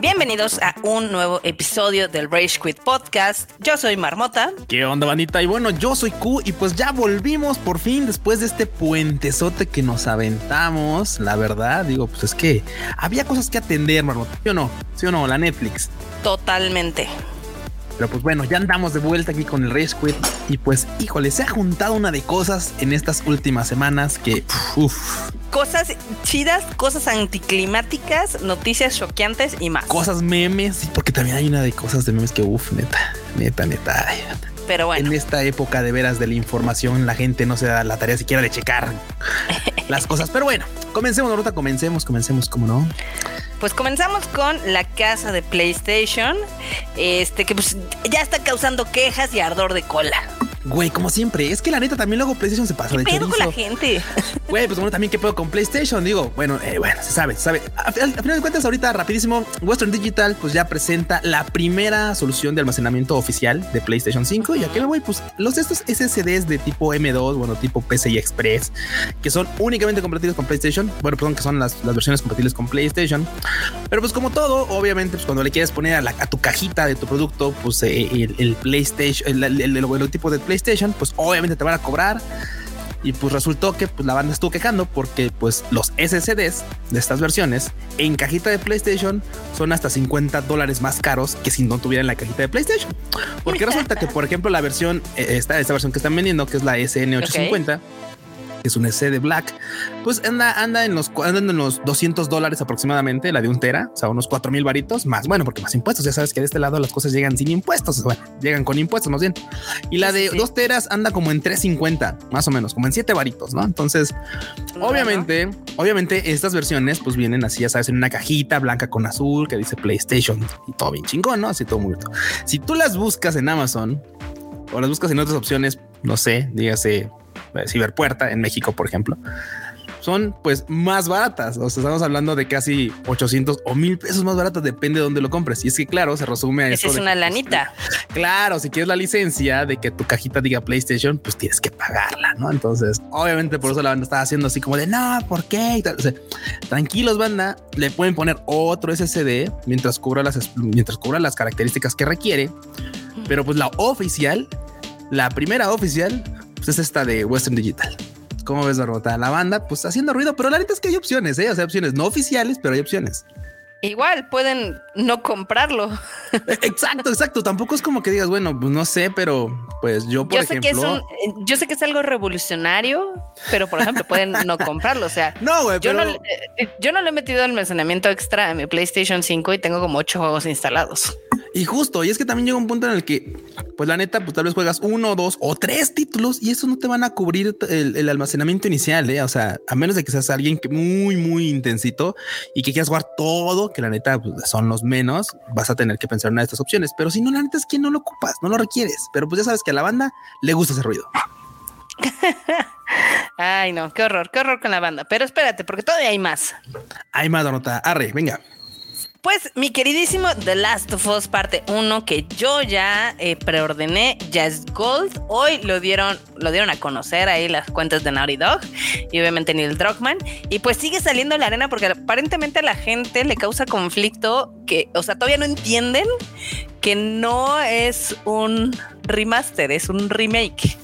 Bienvenidos a un nuevo episodio del Rage Quit Podcast. Yo soy Marmota. ¿Qué onda, bandita? Y bueno, yo soy Q y pues ya volvimos por fin después de este puentezote que nos aventamos. La verdad, digo, pues es que había cosas que atender, Marmota. ¿Sí o no? ¿Sí o no? La Netflix. Totalmente. Pero pues bueno, ya andamos de vuelta aquí con el Rage Quit y pues híjole, se ha juntado una de cosas en estas últimas semanas que uff. Cosas chidas, cosas anticlimáticas, noticias choqueantes y más. Cosas memes, porque también hay una de cosas de memes que uff, neta, neta, neta. ay, Pero bueno, En esta época de veras de la información, la gente no se da la tarea siquiera de checar las cosas. Pero bueno, comencemos, Norota, comencemos, comencemos, como no. Pues comenzamos con la casa de PlayStation, este que pues ya está causando quejas y ardor de cola. Güey, como siempre, es que la neta también luego PlayStation se pasa de ¿Qué pedo con la gente? Güey, pues bueno, también qué pedo con PlayStation, digo, bueno, eh, bueno, se sabe, se sabe. A- Al, al final de cuentas, ahorita rapidísimo, Western Digital pues ya presenta la primera solución de almacenamiento oficial de PlayStation 5 y aquí me voy, pues los estos SSDs de tipo M2, bueno, tipo PCI Express, que son únicamente compatibles con PlayStation, bueno, perdón, que son las, las versiones compatibles con PlayStation, pero pues como todo, obviamente, pues cuando le quieres poner a, la- a tu cajita de tu producto, pues eh, el, el PlayStation, el, el, el logotipo de PlayStation, pues obviamente te van a cobrar. Y pues resultó que pues, la banda estuvo quejando porque pues los SSDs de estas versiones en cajita de PlayStation son hasta 50 dólares más caros que si no tuvieran la cajita de PlayStation. Porque resulta que, por ejemplo, la versión, eh, esta, esta versión que están vendiendo, que es la SN850, que es un SD Black, pues anda, anda en los cu- anda en los 200 dólares aproximadamente, la de un tera, o sea, unos 4 mil varitos más. Bueno, porque más impuestos. Ya sabes que de este lado las cosas llegan sin impuestos. Bueno, llegan con impuestos más bien. Y la de. 2 teras anda como en 350, más o menos, como en 7 varitos, ¿no? Entonces, obviamente, obviamente estas versiones pues vienen así, ya sabes, en una cajita blanca con azul que dice PlayStation y todo bien chingón, ¿no? Así todo muy bonito. Si tú las buscas en Amazon o las buscas en otras opciones, no sé, dígase Ciberpuerta en México, por ejemplo, son pues más baratas. O sea, estamos hablando de casi 800 o mil pesos más baratas, depende de dónde lo compres. Y es que, claro, se resume a Esa eso es de una que, pues, lanita. Claro, si quieres la licencia de que tu cajita diga PlayStation, pues tienes que pagarla, ¿no? Entonces, obviamente por eso la banda estaba haciendo así como de no, ¿por qué? Y tal. O sea, tranquilos, banda, le pueden poner otro SSD mientras cubra las mientras cubra las características que requiere. Pero pues la oficial, la primera oficial, pues es esta de Western Digital. ¿Cómo ves, Barbota? La banda, pues haciendo ruido, pero la neta es que hay opciones, ¿eh? O sea, opciones no oficiales, pero hay opciones. Igual pueden no comprarlo. Exacto, exacto. Tampoco es como que digas, bueno, pues no sé, pero pues yo, por yo sé ejemplo. que es un, yo sé que es algo revolucionario, pero por ejemplo pueden no comprarlo. O sea, No, güey, yo pero no, eh, yo no le he metido almacenamiento extra a mi PlayStation 5 y tengo como ocho juegos instalados. Y justo, y es que también llega un punto en el que, pues la neta, pues tal vez juegas uno, dos o tres títulos y eso no te van a cubrir el, el almacenamiento inicial, ¿eh? O sea, a menos de que seas alguien que muy, muy intensito y que quieras jugar todo, que la neta pues, son los menos, vas a tener que pensar en una de estas opciones. Pero si no, la neta es que no lo ocupas, no lo requieres. Pero pues ya sabes que a la banda le gusta ese ruido. Ay, no, qué horror, qué horror con la banda. Pero espérate, porque todavía hay más. Hay más nota. Arre, venga. Pues mi queridísimo The Last of Us parte 1 que yo ya eh, preordené, ya es Gold. Hoy lo dieron, lo dieron a conocer ahí las cuentas de Naughty Dog y obviamente Neil Druckmann. Y pues sigue saliendo la arena porque aparentemente a la gente le causa conflicto que, o sea, todavía no entienden que no es un remaster, es un remake.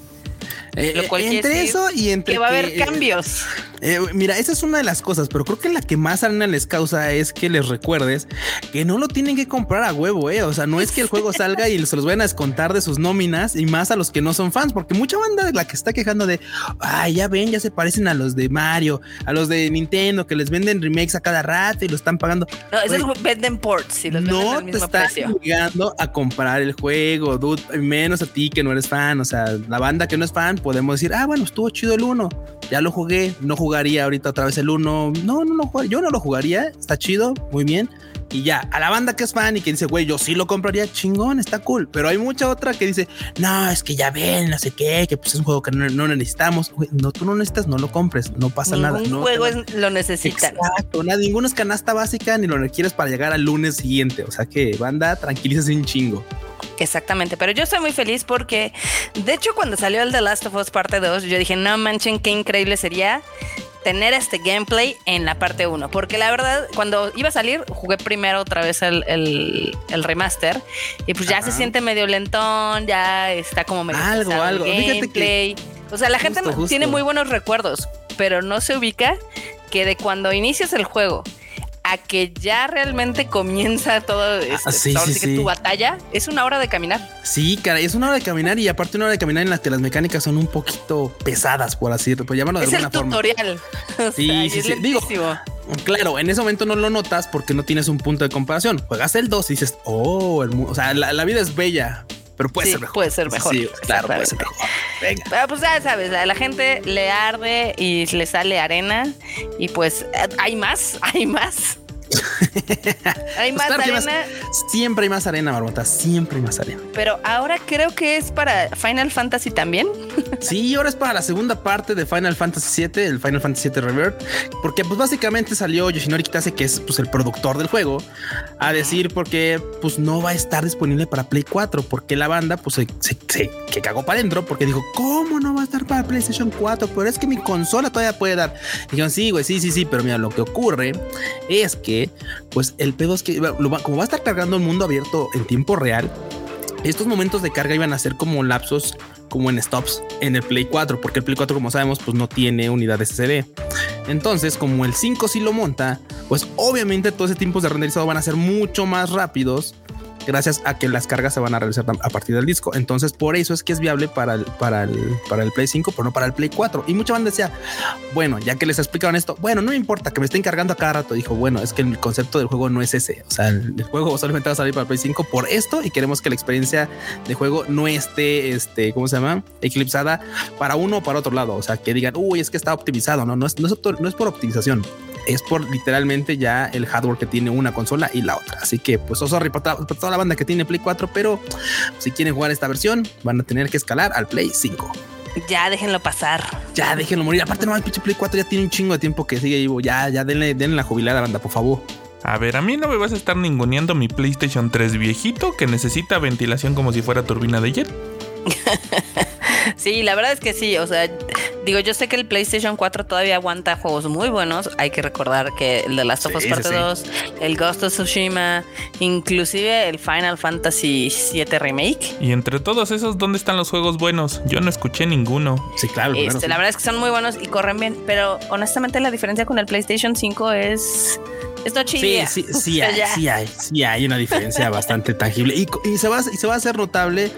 Eh, Lo cual quiere entre decir eso y entre Que va a haber que, eh, cambios. Eh, mira, esa es una de las cosas, pero creo que la que más arena les causa es que les recuerdes que no lo tienen que comprar a huevo, eh. O sea, no es que el juego salga y se los vayan a descontar de sus nóminas y más a los que no son fans, porque mucha banda la que está quejando de ay, ya ven, ya se parecen a los de Mario, a los de Nintendo que les venden remakes a cada rato y lo están pagando. No, esos Güey, venden ports y los venden no al te mismo obligando a comprar el juego, dude, menos a ti que no eres fan. O sea, la banda que no es fan, podemos decir, ah, bueno, estuvo chido el uno, ya lo jugué, no jugaría ahorita otra vez el uno. No, no lo jugaría, yo no lo jugaría, está chido, muy bien. Y ya, a la banda que es fan y que dice, güey, yo sí lo compraría, chingón, está cool. Pero hay mucha otra que dice, no, es que ya ven, no sé qué, que pues es un juego que no, no necesitamos. Güey, no, tú no necesitas, no lo compres, no pasa nada. Ningún no juego va- es- lo necesitan. Exacto, nada, ninguno es canasta básica ni lo requieres para llegar al lunes siguiente. O sea que banda, tranquilízase un chingo. Exactamente, pero yo estoy muy feliz porque, de hecho, cuando salió el The Last of Us parte 2, yo dije, no manchen, qué increíble sería tener este gameplay en la parte 1. Porque la verdad, cuando iba a salir, jugué primero otra vez el, el, remaster y pues ya se siente medio lentón, ya está como medio... Algo, algo. Gameplay. o sea, la gente tiene muy buenos recuerdos, pero no se ubica que de cuando inicias el juego a que ya realmente comienza todo ah, este, tu batalla, es una hora de caminar. Sí, cara, es una hora de caminar y aparte una hora de caminar en las que las mecánicas son un poquito pesadas, por así decirlo, pues llamarlo de es alguna el tutorial. sí, sí, sí. Digo, claro, en ese momento no lo notas porque no tienes un punto de comparación. Juegas el 2 y dices, oh, el o sea, la, vida es bella, pero puede ser mejor. Puede ser mejor. Sí, claro, puede ser mejor. Venga. Pero pues ya sabes, a la gente le arde y le sale arena y pues hay más, hay más. Hay pues más arena. siempre hay más arena, Barbota. Siempre hay más arena. Pero ahora creo que es para Final Fantasy también. sí, ahora es para la segunda parte de Final Fantasy VII, el Final Fantasy VII Revert. Porque, pues, básicamente salió Yoshinori Kitase, que es pues, el productor del juego, a decir porque pues no va a estar disponible para Play 4. Porque la banda, pues, se, se, cagó para adentro. Porque dijo, ¿cómo no va a estar para PlayStation 4? Pero es que mi consola todavía puede dar. Dijeron, sí, güey, sí, sí, sí. Pero mira, lo que ocurre es que pues el pedo es que como va a estar cargando el mundo abierto en tiempo real, estos momentos de carga iban a ser como lapsos como en stops en el Play 4, porque el Play 4, como sabemos, pues no tiene unidad SSD. Entonces, como el 5 sí lo monta, pues obviamente todos esos tiempos de renderizado van a ser mucho más rápidos gracias a que las cargas se van a realizar a partir del disco. Entonces, por eso es que es viable para el, para el, para el Play 5, pero no para el Play 4. Y mucha banda decía, bueno, ya que les explicaron esto, bueno, no me importa que me estén cargando a cada rato. Dijo, bueno, es que el concepto del juego no es ese. O sea, el, juego solamente va a salir para el Play 5 por esto y queremos que la experiencia de juego no esté, este, ¿cómo se llama? Eclipsada para uno o para otro lado. O sea, que digan, uy, es que está optimizado. No, no es, no es, no es por optimización es por literalmente ya el hardware que tiene una consola y la otra. Así que, pues, oh, sorry por, toda la banda que tiene Play 4, pero si quieren jugar esta versión, van a tener que escalar al Play 5. Ya déjenlo pasar. Ya déjenlo morir. Aparte, no, el pinche Play 4 ya tiene un chingo de tiempo que sigue vivo. Ya, ya denle, denle la jubilada, banda, por favor. A ver, a mí no me vas a estar ninguneando mi PlayStation 3 viejito que necesita ventilación como si fuera turbina de jet. sí, la verdad es que sí. O sea, digo, yo sé que el PlayStation 4 todavía aguanta juegos muy buenos. Hay que recordar que el de Last of Us Parte 2, el Ghost of Tsushima, inclusive el Final Fantasy 7 Remake. Y entre todos esos, ¿dónde están los juegos buenos? Yo no escuché ninguno. Sí, claro. Este, la verdad es que son muy buenos y corren bien. Pero honestamente, la diferencia con el PlayStation 5 es esto Sí, sí, sí, hay, sí, hay, sí hay una diferencia bastante tangible. Y, se va, y se va a hacer notable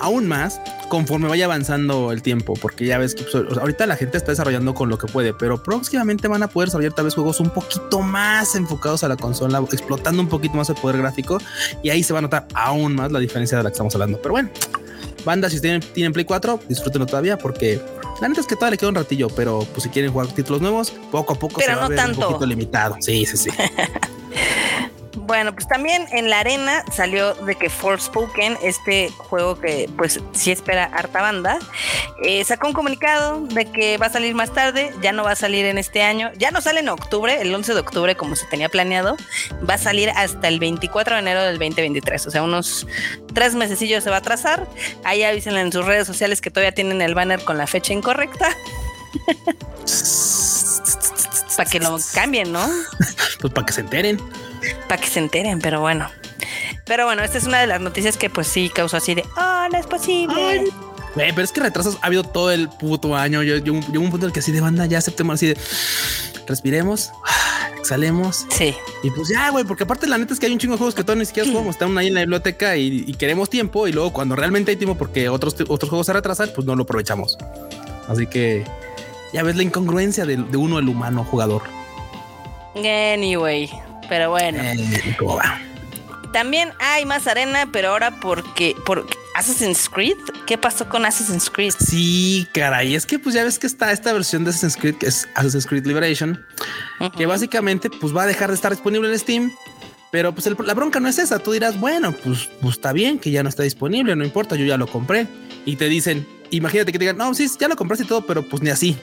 aún más conforme vaya avanzando el tiempo, porque ya ves que pues, ahorita la gente está desarrollando con lo que puede, pero próximamente van a poder desarrollar tal vez juegos un poquito más enfocados a la consola, explotando un poquito más el poder gráfico y ahí se va a notar aún más la diferencia de la que estamos hablando. Pero bueno, banda, si tienen, tienen Play 4, disfrútenlo todavía porque la neta es que todavía le queda un ratillo, pero pues si quieren jugar títulos nuevos, poco a poco se va a ver un poquito limitado. Sí, sí, sí. Bueno, pues también en la arena salió de que Forspoken, este juego que pues sí espera harta banda, eh, sacó un comunicado de que va a salir más tarde, ya no va a salir en este año, ya no sale en octubre, el 11 de octubre como se tenía planeado, va a salir hasta el 24 de enero del 2023, o sea, unos tres mesecillos se va a trazar. Ahí avísenle en sus redes sociales que todavía tienen el banner con la fecha incorrecta. para que lo cambien, ¿no? pues para que se enteren. Para que se enteren, pero bueno. Pero bueno, esta es una de las noticias que pues sí causó así de, oh, no es posible. pero es que retrasos ha habido todo el puto año. Yo, yo, un punto en el que así de banda ya aceptemos así de respiremos, exhalemos. Sí. Y pues ya, güey, porque aparte la neta es que hay un chingo de juegos que todavía ni siquiera jugamos, están ahí en la biblioteca y, queremos tiempo y luego cuando realmente hay tiempo porque otros, otros juegos se retrasan, pues no lo aprovechamos. Así que ya ves la incongruencia de, de uno, el humano jugador. Anyway, pero bueno. Eh, También hay más arena, pero ahora porque por Assassin's Creed. ¿Qué pasó con Assassin's Creed? Sí, caray, es que pues ya ves que está esta versión de Assassin's Creed que es Assassin's Creed Liberation, que básicamente pues va a dejar de estar disponible en Steam. Pero pues la bronca no es esa. Tú dirás, bueno, pues, pues está bien que ya no está disponible, no importa, yo ya lo compré. Y te dicen, imagínate que te digan, no, sí, ya lo compraste y todo, pero pues ni así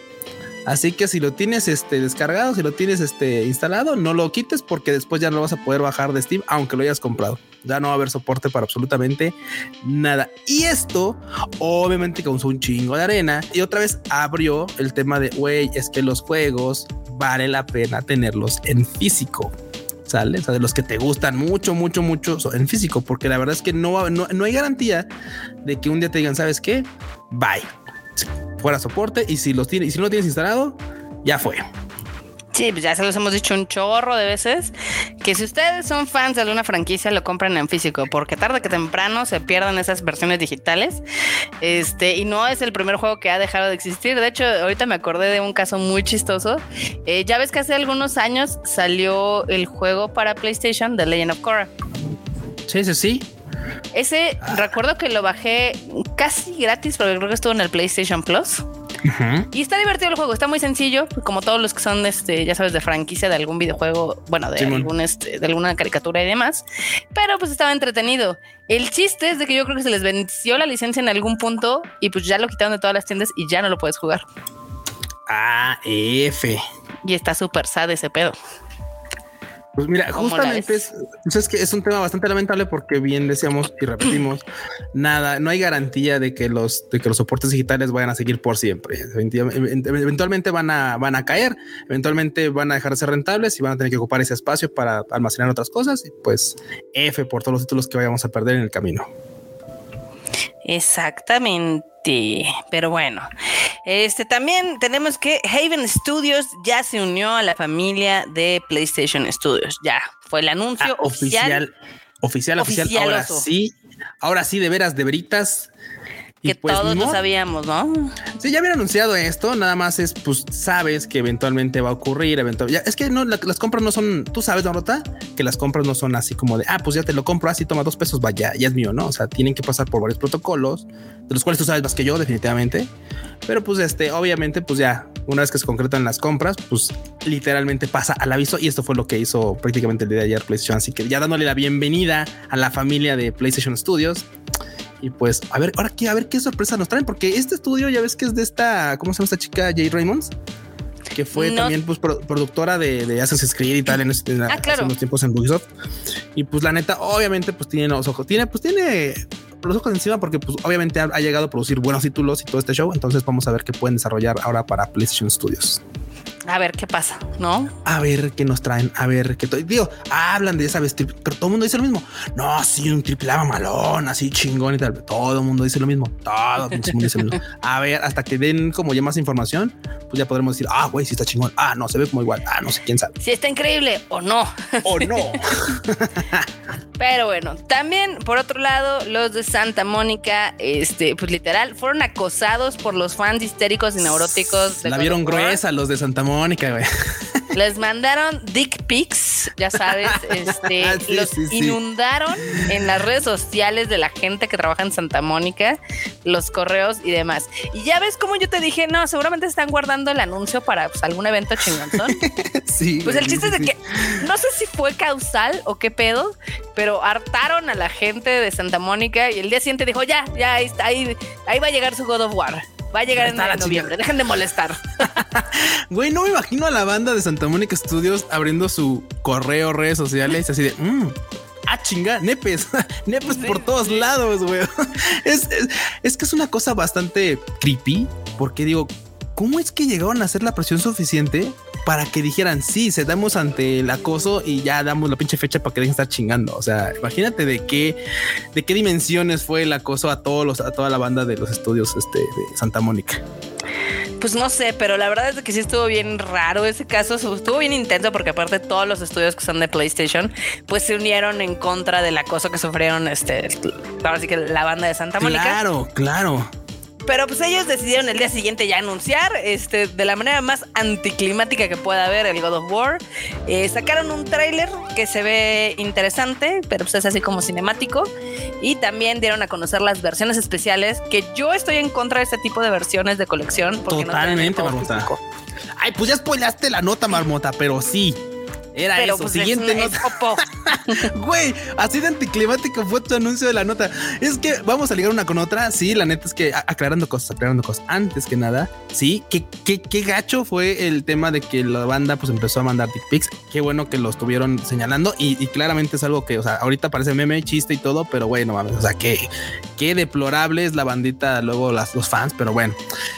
Así que si lo tienes este, descargado, si lo tienes este, instalado, no lo quites porque después ya no lo vas a poder bajar de Steam, aunque lo hayas comprado. Ya no va a haber soporte para absolutamente nada. Y esto obviamente causó un chingo de arena y otra vez abrió el tema de, güey, es que los juegos vale la pena tenerlos en físico. ¿Sale? O sea, de los que te gustan mucho, mucho, mucho en físico, porque la verdad es que no, no, no hay garantía de que un día te digan, ¿sabes qué? Bye fuera soporte y si los tiene y si no lo tienes instalado, ya fue. Sí, pues ya se los hemos dicho un chorro de veces que si ustedes son fans de alguna franquicia lo compren en físico porque tarde que temprano se pierdan esas versiones digitales. Este, y no es el primer juego que ha dejado de existir. De hecho, ahorita me acordé de un caso muy chistoso. Eh, ya ves que hace algunos años salió el juego para PlayStation The Legend of Korra. Sí, sí, sí. Ese recuerdo que lo bajé casi gratis, porque creo que estuvo en el PlayStation Plus. Y está divertido el juego, está muy sencillo, como todos los que son, este, ya sabes, de franquicia de algún videojuego, bueno, de, algún, este, de alguna caricatura y demás, pero pues estaba entretenido. El chiste es de que yo creo que se les venció la licencia en algún punto y pues ya lo quitaron de todas las tiendas y ya no lo puedes jugar. Ah, F. Y está súper sad ese pedo. Pues mira, justamente es, pues es, que es un tema bastante lamentable porque bien decíamos y repetimos, nada, no hay garantía de que los de que los soportes digitales vayan a seguir por siempre. Eventualmente van a van a caer, eventualmente van a dejar de ser rentables y van a tener que ocupar ese espacio para almacenar otras cosas y pues F por todos los títulos que vayamos a perder en el camino. Exactamente. Pero bueno, este también tenemos que Haven Studios ya se unió a la familia de PlayStation Studios. Ya fue el anuncio ah, oficial, oficial, oficial. Ahora sí, ahora sí, de veras, de veritas que pues, todos lo sabíamos, ¿no? Sí, ya habían anunciado esto, nada más es, pues sabes que eventualmente va a ocurrir, eventualmente. es que no, las compras no son, tú sabes, Dorota, que las compras no son así como de, ah, pues ya te lo compro, así toma dos pesos, vaya, ya es mío, ¿no? O sea, tienen que pasar por varios protocolos, de los cuales tú sabes más que yo, definitivamente. Pero pues este, obviamente, pues ya, una vez que se concretan las compras, pues literalmente pasa al aviso y esto fue lo que hizo prácticamente el día de ayer PlayStation. Así que ya dándole la bienvenida a la familia de PlayStation Studios. Y pues, a ver, ahora a ver qué sorpresa nos traen, porque este estudio ya ves que es de esta, ¿cómo se llama esta chica? Jay Raymonds, que fue también pues productora de, de, Assassin's Creed y tal en, en, ah, hace unos tiempos en Ubisoft. Y pues la neta, obviamente, pues tiene los ojos, tiene, pues tiene los ojos encima porque pues obviamente ha, ha llegado a producir buenos títulos y todo este show. Entonces vamos a ver qué pueden desarrollar ahora para PlayStation Studios a ver qué pasa, ¿no? A ver qué nos traen, a ver qué digo, hablan de esa vez, pero todo el mundo dice lo mismo. No, sí, un triple A malón, así chingón y tal. Todo el mundo dice lo mismo. Todo el mundo dice lo mismo. A ver, hasta que den como ya más información, pues ya podremos decir, ah, güey, sí está chingón. Ah, no, se ve como igual. Ah, no sé quién sabe. Si está increíble o no. O no. pero bueno, también por otro lado, los de Santa Mónica, este, pues literal, fueron acosados por los fans histéricos y neuróticos. La vieron gruesa los de Santa Mónica Mónica, güey. Les mandaron dick pics, ya sabes, este, ah, los inundaron en las redes sociales de la gente que trabaja en Santa Mónica, los correos y demás. Y ya ves como yo te dije, no, seguramente están guardando el anuncio para pues, algún evento chingonzón. sí. Pues el chiste es de que no sé si fue causal o qué pedo, pero hartaron a la gente de Santa Mónica y el día siguiente dijo, ya, ya, ahí, ahí, ahí va a llegar su God of War. Va a llegar en noviembre. Dejen de molestar. Güey, no me imagino a la banda de Santa Mónica Studios abriendo su correo, redes sociales, así de. Mm, ah, chinga, nepes, nepes por todos lados, güey. Es, es, que es una cosa bastante creepy, porque digo, ¿cómo es que llegaron a hacer la presión suficiente para que dijeran sí, se damos ante el acoso y ya damos la pinche fecha para que dejen estar chingando. O sea, imagínate de qué, de qué dimensiones fue el acoso a todos los, a toda la banda de los estudios este, de Santa Mónica. Pues no sé, pero la verdad es que sí estuvo bien raro ese caso, estuvo bien intenso porque aparte todos los estudios que son de PlayStation pues se unieron en contra del acoso que sufrieron este, ahora sí que la banda de Santa Mónica. Claro, claro. Pero pues ellos decidieron el día siguiente ya anunciar, este, de la manera más anticlimática que pueda haber el God of War. Eh, sacaron un tráiler que se ve interesante, pero pues es así como cinemático. Y también dieron a conocer las versiones especiales, que yo estoy en contra de este tipo de versiones de colección. Totalmente, Marmota. Ay, pues ya spoilaste la nota, Marmota, pero sí. Era Pero eso. pues Siguiente es, nota. Güey, así de anticlimático fue tu anuncio de la nota. Es que vamos a ligar una con otra. Sí, la neta es que aclarando cosas, aclarando cosas. Antes que nada, sí, qué, qué, qué gacho fue el tema de que la banda pues empezó a mandar dick pics. Qué bueno que lo estuvieron señalando y, y claramente es algo que, o sea, ahorita parece meme, chiste y todo, pero güey, no mames. O sea, qué, qué deplorable es la bandita, luego las, los fans, pero bueno.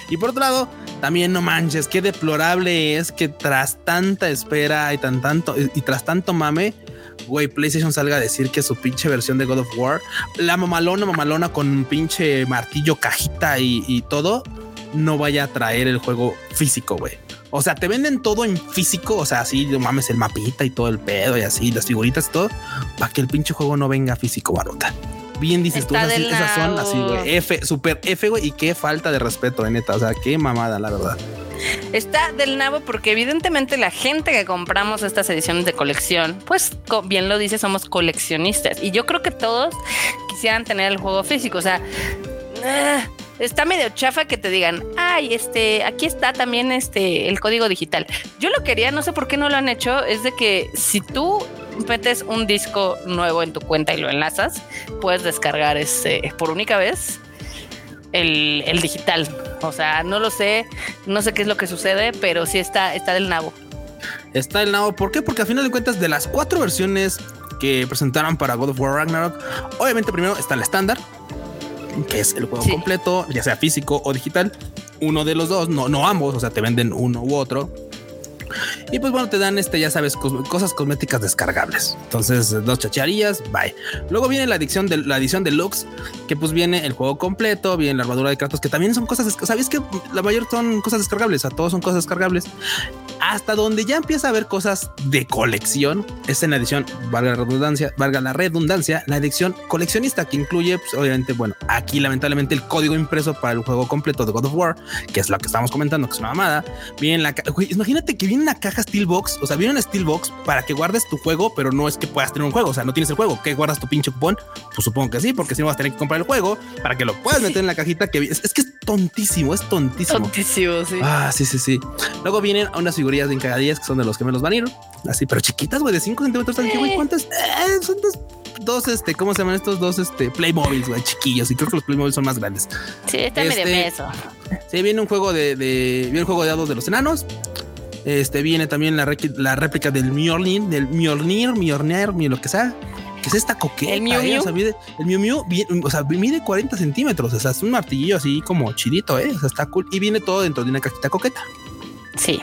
Y por otro lado, también no manches, qué deplorable es que tras tanta espera y tan tanto y, y tras tanto mame, güey, PlayStation salga a decir que su pinche versión de God of War, la mamalona, mamalona con un pinche martillo, cajita y, y todo, no vaya a traer el juego físico, güey. O sea, te venden todo en físico, o sea, así, no mames, el mapita y todo el pedo y así, las figuritas y todo, para que el pinche juego no venga físico, barota. Bien dices tú, Está esas, son así, güey. F, super F, güey, y qué falta de respeto, de neta. O sea, qué mamada, la verdad. Está del nabo porque evidentemente la gente que compramos estas ediciones de colección, pues bien lo dice, somos coleccionistas. Y yo creo que todos quisieran tener el juego físico. O sea, ah, está medio chafa que te digan, ay, este, aquí está también este el código digital. Yo lo quería, no sé por qué no lo han hecho, es de que si tú metes un disco nuevo en tu cuenta y lo enlazas, puedes descargar este por única vez el, el digital. O sea, no lo sé, no sé qué es lo que sucede, pero sí está, está del nabo. Está el nabo. ¿Por qué? Porque a final de cuentas, de las cuatro versiones que presentaron para God of War Ragnarok, obviamente primero está el estándar, que es el juego Sí. completo, ya sea físico o digital. Uno de los dos, no, no ambos, o sea, te venden uno u otro. Y pues bueno, te dan este, ya sabes, cos- cosas cosméticas descargables. Entonces, dos chacharillas, bye. Luego viene la edición de la edición deluxe, que pues viene el juego completo, viene la armadura de Kratos, que también son cosas, ¿sabes que La mayor son cosas descargables, sea, todos son cosas descargables. Hasta donde ya empieza a haber cosas de colección, es en la edición, valga la redundancia, valga la redundancia, la edición coleccionista, que incluye, pues, obviamente, bueno, aquí lamentablemente el código impreso para el juego completo de God of War, que es lo que estamos comentando, que es una mamada. Viene la imagínate que viene una caja Steelbox, o sea, viene una Steelbox para que guardes tu juego, pero no es que puedas tener un juego, o sea, no tienes el juego, que guardas tu pinche cupón, pues supongo que sí, porque si no vas a tener que comprar el juego para que lo puedas meter en la cajita que es, es que es tontísimo, es tontísimo. Tontísimo, sí. Ah, sí, sí, sí. Luego vienen unas figurillas de encagadillas que son de los que me los van a ir. Así, pero chiquitas, güey, de 5 centímetros. Güey, ¿cuántas? Eh, son dos, dos, este, ¿cómo se llaman estos dos, este, Playmobiles, güey, chiquillos? Y creo que los Playmobiles son más grandes. Sí, está este- medio meso. Sí, viene un juego de, de viene un juego de dados de los enanos. Este viene también la, réplica del Mjolnir, del Mjolnir, Mjolnir, lo que sea. Que es esta coqueta. ¿El Miu eh, Miu? O sea, mide, el Miu Miu, vi- o sea, mide 40 centímetros. O sea, es un martillillo así como chidito, eh. O sea, está cool. Y viene todo dentro de una cajita coqueta. Sí.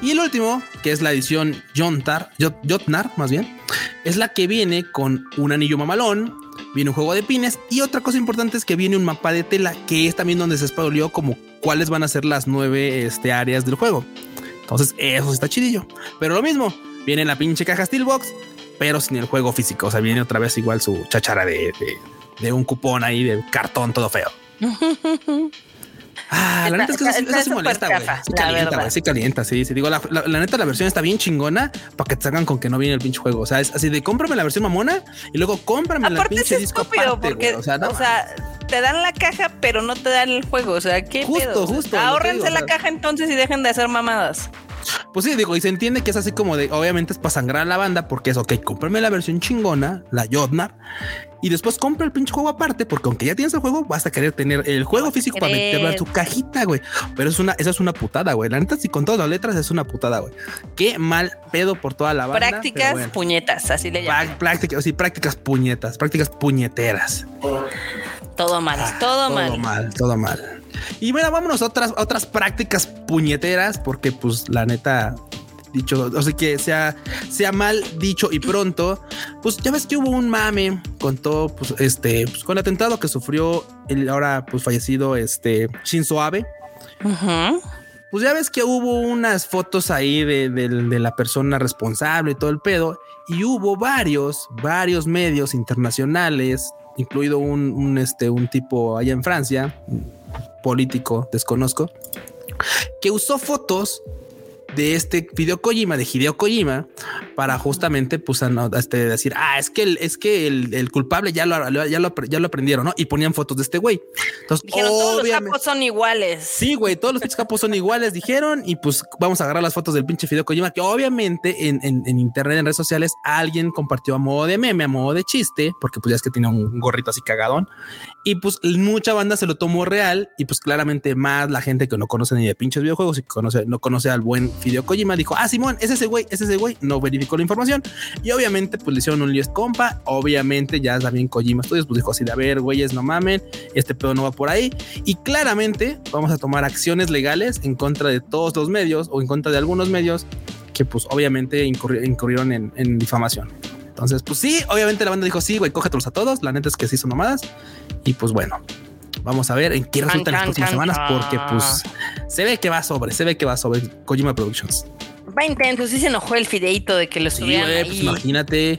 Y el último, que es la edición Jontar, Jot- Jotnar, más bien, es la que viene con un anillo mamalón, viene un juego de pines y otra cosa importante es que viene un mapa de tela, que es también donde se spoileó como cuáles van a ser las nueve este, áreas del juego. Entonces, eso está chidillo. Pero lo mismo, viene la pinche caja Steelbox, pero sin el juego físico. O sea, viene otra vez igual su chachara de, de- de un cupón ahí de cartón todo feo. Ah, la neta es que eso, está- eso sí molesta, güey. Sí calienta, güey. Sí calienta, sí. Sí, digo, la, la- la neta, la versión está bien chingona para que te salgan con que no viene el pinche juego. O sea, es así de cómprame la versión mamona y luego cómprame la Aparte es pinche disco estúpido aparte, porque. O sea, no mames. te dan la caja, pero no te dan el juego. O sea, ¿qué Justo, pedo? justo, Ahórrense digo, o la sea- caja entonces y dejen de hacer mamadas. Pues sí, digo, y se entiende que es así como de, obviamente es para sangrar a la banda, porque es, ok, cómprame la versión chingona, la Jotnar, y después compra el pinche juego aparte, porque aunque ya tienes el juego, vas a querer tener el juego físico para meterlo en tu cajita, güey. Pero es una, esa es una putada, güey. La neta, si con todas las letras es una putada, güey. Qué mal pedo por toda la banda. Prácticas bueno. puñetas, así le llaman. Prá- Prácticas, sí, prácticas puñetas, prácticas puñeteras. Todo mal, Ah, todo, Todo mal. mal, todo mal. Y bueno, vámonos a otras, a otras prácticas puñeteras, porque pues la neta, dicho, o sea que sea, sea mal dicho y pronto, pues ya ves que hubo un mame con todo, pues este, pues, con el atentado que sufrió el ahora pues fallecido este Shinzo Abe. Pues ya ves que hubo unas fotos ahí de, de- de la persona responsable y todo el pedo. Y hubo varios, varios medios internacionales, incluido un, un, este, un tipo allá en Francia, político, desconozco, que usó fotos de este Hideo Kojima, de Hideo Kojima, para justamente pues este, decir, ah, es que el, es que el, culpable ya lo, ya lo, ya lo aprendieron, ¿no? Y ponían fotos de este güey. Entonces, dijeron, todos los capos son iguales. Sí, güey, todos los capos son iguales, dijeron, y pues vamos a agarrar las fotos del pinche Fideo Kojima, que obviamente en, en, internet, en redes sociales, alguien compartió a modo de meme, a modo de chiste, porque pues ya es que tiene un gorrito así cagadón, y pues mucha banda se lo tomó real, y pues claramente más la gente que no conoce ni de pinches videojuegos y que conoce, no conoce al buen Fideo Kojima, dijo, ah, Simón, es ese güey, es ese güey, no verificó la información, y obviamente pues le hicieron un list compa, obviamente ya también Kojima Studios pues dijo así de, a ver, güeyes, no mamen, este pedo no va por ahí, y claramente vamos a tomar acciones legales en contra de todos los medios o en contra de algunos medios que pues obviamente incurrieron en, difamación. Entonces, pues sí, obviamente la banda dijo, sí, güey, cógetelos a todos. La neta es que sí son mamadas. Y pues bueno, vamos a ver en qué resultan las próximas semanas, porque pues se ve que va sobre, se ve que va sobre Kojima Productions. Va intenso, sí se enojó el fideito de que lo estuvieran sí, pues imagínate.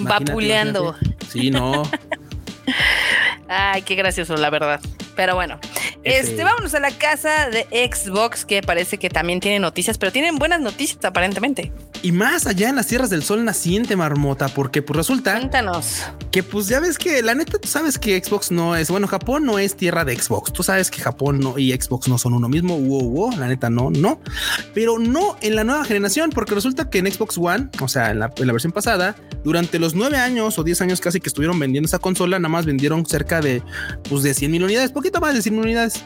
Vapuleando. Sí, no. Ay, qué gracioso, la verdad. Pero bueno, este, este, vámonos a la casa de Xbox, que parece que también tiene noticias, pero tienen buenas noticias aparentemente. Y más allá en las tierras del sol naciente, marmota, porque pues resulta. Cuéntanos. Que pues ya ves que la neta, tú sabes que Xbox no es, bueno, Japón no es tierra de Xbox. Tú sabes que Japón no, y Xbox no son uno mismo. Wow, wow, la neta no, no. Pero no en la nueva generación, porque resulta que en Xbox One, o sea, en la, en la versión pasada, durante los nueve años o diez años casi que estuvieron vendiendo esa consola, nada más vendieron cerca de, pues de 100 mil unidades, poquito más de 100 mil unidades.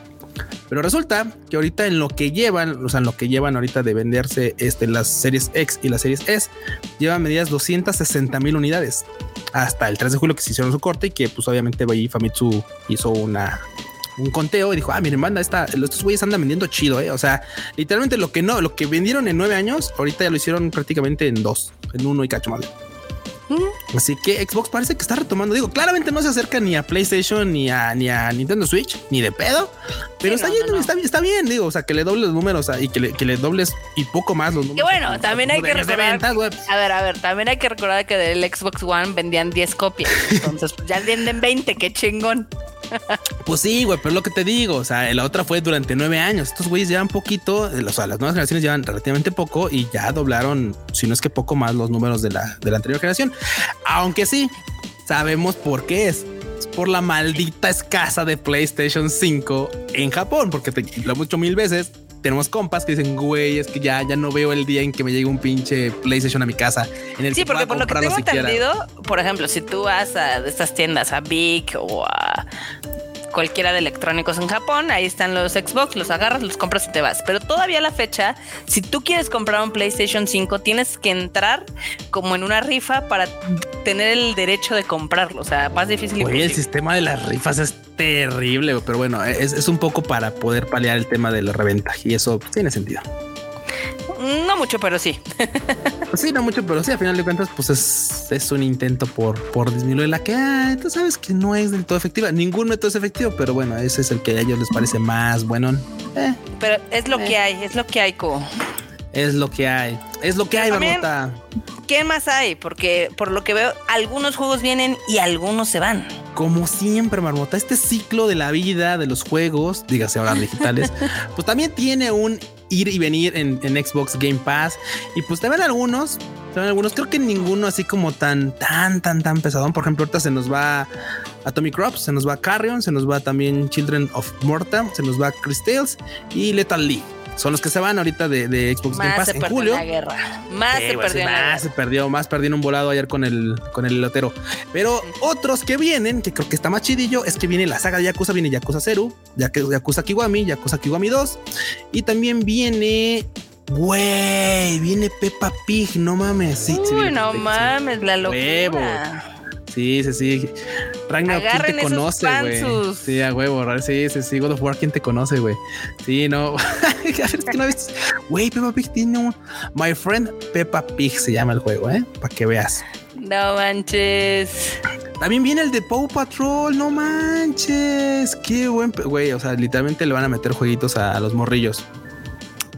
Pero resulta que ahorita en lo que llevan, o sea, en lo que llevan ahorita de venderse este, las series X y las series S, llevan medidas 260 mil unidades hasta el 3 de julio que se hicieron su corte y que pues obviamente Famitsu hizo una un conteo y dijo, ah, miren, banda, esta, estos güeyes andan vendiendo chido, eh. O sea, literalmente lo que no, lo que vendieron en nueve años, ahorita ya lo hicieron prácticamente en dos, en uno y cacho más. Así que Xbox parece que está retomando. Digo, claramente no se acerca ni a PlayStation ni a, ni a Nintendo Switch, ni de pedo, pero está, yendo, Está, está, bien, digo, o sea, que le dobles los números y que le, que le dobles y poco más los números. Y bueno, también hay que recordar. a ver, a ver, también hay que recordar que del Xbox One vendían 10 copias. Entonces, pues, ya venden 20, qué chingón. Pues sí, güey, pero lo que te digo, o sea, la otra fue durante nueve años. Estos güeyes llevan poquito, o sea, las nuevas generaciones llevan relativamente poco y ya doblaron, si no es que poco más, los números de la, de la anterior generación. Aunque sí, sabemos por qué es. Es por la maldita escasa de PlayStation 5 en Japón, porque te lo mucho mil veces tenemos compas que dicen, güey, es que ya, ya no veo el día en que me llegue un pinche PlayStation a mi casa. En el sí, porque por lo que tengo entendido, por ejemplo, si tú vas a estas tiendas, a Big o a cualquiera de electrónicos en Japón, ahí están los Xbox, los agarras, los compras y te vas. Pero todavía a la fecha, si tú quieres comprar un PlayStation 5, tienes que entrar como en una rifa para tener el derecho de comprarlo. O sea, más difícil. Oye, el sistema de las rifas es terrible, pero bueno, es, es un poco para poder paliar el tema de la reventa y eso tiene sentido. No mucho, pero sí. sí, no mucho, pero sí, a final de cuentas, pues es, un intento por, por disminuir la que, ah, tú sabes que no es del todo efectiva. Ningún método es efectivo, pero bueno, ese es el que a ellos les parece más bueno. Eh, pero es lo que eh. hay, es lo que hay, Co. Es lo que hay. Es lo que hay, Marmota. ¿Qué más hay? Porque por lo que veo, algunos juegos vienen y algunos se van. Como siempre, Marmota, este ciclo de la vida de los juegos, dígase ahora digitales, pues también tiene un ir y venir en, Xbox Game Pass. Y pues te ven algunos, te ven algunos. Creo que ninguno así como tan, tan, tan, tan pesadón. Por ejemplo, ahorita se nos va Atomic Crops, se nos va Carrion, se nos va también Children of Morta, se nos va Chris Tales y Lethal League son los que se van ahorita de, Xbox Game Pass en julio. La guerra. Más se pues, perdió. Más se perdió, más perdieron un volado ayer con el con el elotero. Pero otros que vienen, que creo que está más chidillo, es que viene la saga de Yakuza, viene Yakuza 0, Yakuza Kiwami, Yakuza Kiwami 2 y también viene Güey, viene Peppa Pig, no mames. Sí, Uy, no mames, la locura. Sí, sí, sí. Ragnar, ¿quién te conoce, güey? Sí, a huevo. Sí, sí, sí. God of War, ¿quién te conoce, güey? Sí, no. es que no viste. Güey, Peppa Pig tiene un. My friend Peppa Pig se llama el juego, ¿eh? Para que veas. No manches. También viene el de Paw Patrol, no manches. Qué buen. Güey, o sea, literalmente le van a meter jueguitos a, a los morrillos.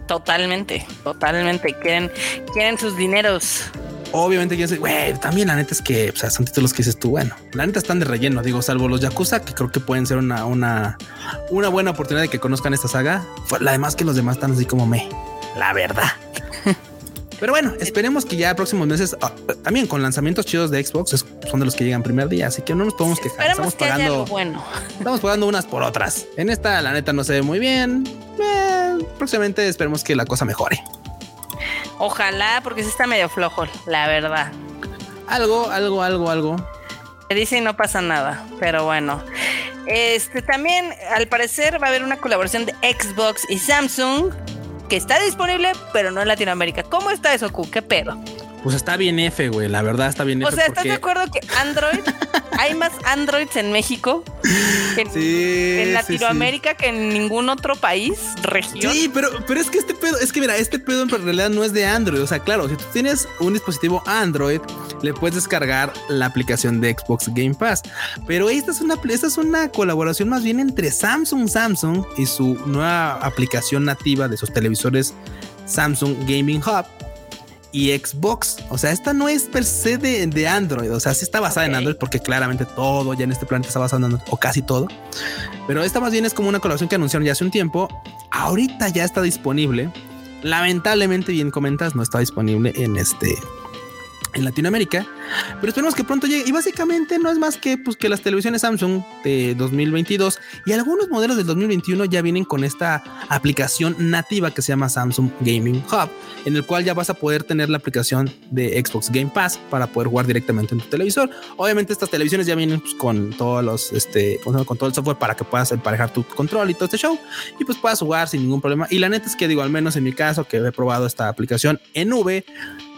Totalmente, totalmente. Quieren, quieren sus dineros obviamente yo sé, güey, también la neta es que o sea, son títulos que dices tú, bueno, la neta están de relleno, digo, salvo los Yakuza, que creo que pueden ser una, una, una buena oportunidad de que conozcan esta saga. La demás que los demás están así como me, la verdad. Pero bueno, esperemos que ya próximos meses, ah, también con lanzamientos chidos de Xbox, son de los que llegan primer día, así que no nos podemos quejar. Estamos pagando, bueno. estamos pagando unas por otras. En esta, la neta, no se ve muy bien. Eh, próximamente esperemos que la cosa mejore. Ojalá, porque sí está medio flojo, la verdad. Algo, algo, algo, algo. Me dice y no pasa nada, pero bueno. Este también, al parecer, va a haber una colaboración de Xbox y Samsung que está disponible, pero no en Latinoamérica. ¿Cómo está eso, Q? ¿Qué pedo? Pues está bien F, güey. La verdad está bien F. O sea, ¿estás de acuerdo que Android, hay más Androids en México que en, Latinoamérica que en ningún otro país, región? Sí, pero, pero es que este pedo, es que mira, este pedo en realidad no es de Android. O sea, claro, si tú tienes un dispositivo Android, le puedes descargar la aplicación de Xbox Game Pass. Pero esta es una, esta es una colaboración más bien entre Samsung Samsung y su nueva aplicación nativa de sus televisores Samsung Gaming Hub y Xbox. O sea, esta no es per se de, Android. O sea, sí está basada en Android porque claramente todo ya en este planeta está basado en Android o casi todo. Pero esta más bien es como una colaboración que anunciaron ya hace un tiempo. Ahorita ya está disponible. Lamentablemente, bien comentas, no está disponible en este en Latinoamérica, pero esperemos que pronto llegue. Y básicamente no es más que, pues, que las televisiones Samsung de 2022 y algunos modelos del 2021 ya vienen con esta aplicación nativa que se llama Samsung Gaming Hub, en el cual ya vas a poder tener la aplicación de Xbox Game Pass para poder jugar directamente en tu televisor. Obviamente estas televisiones ya vienen pues, con todos los, este, con todo el software para que puedas emparejar tu control y todo este show y pues puedas jugar sin ningún problema. Y la neta es que digo, al menos en mi caso que he probado esta aplicación en nube,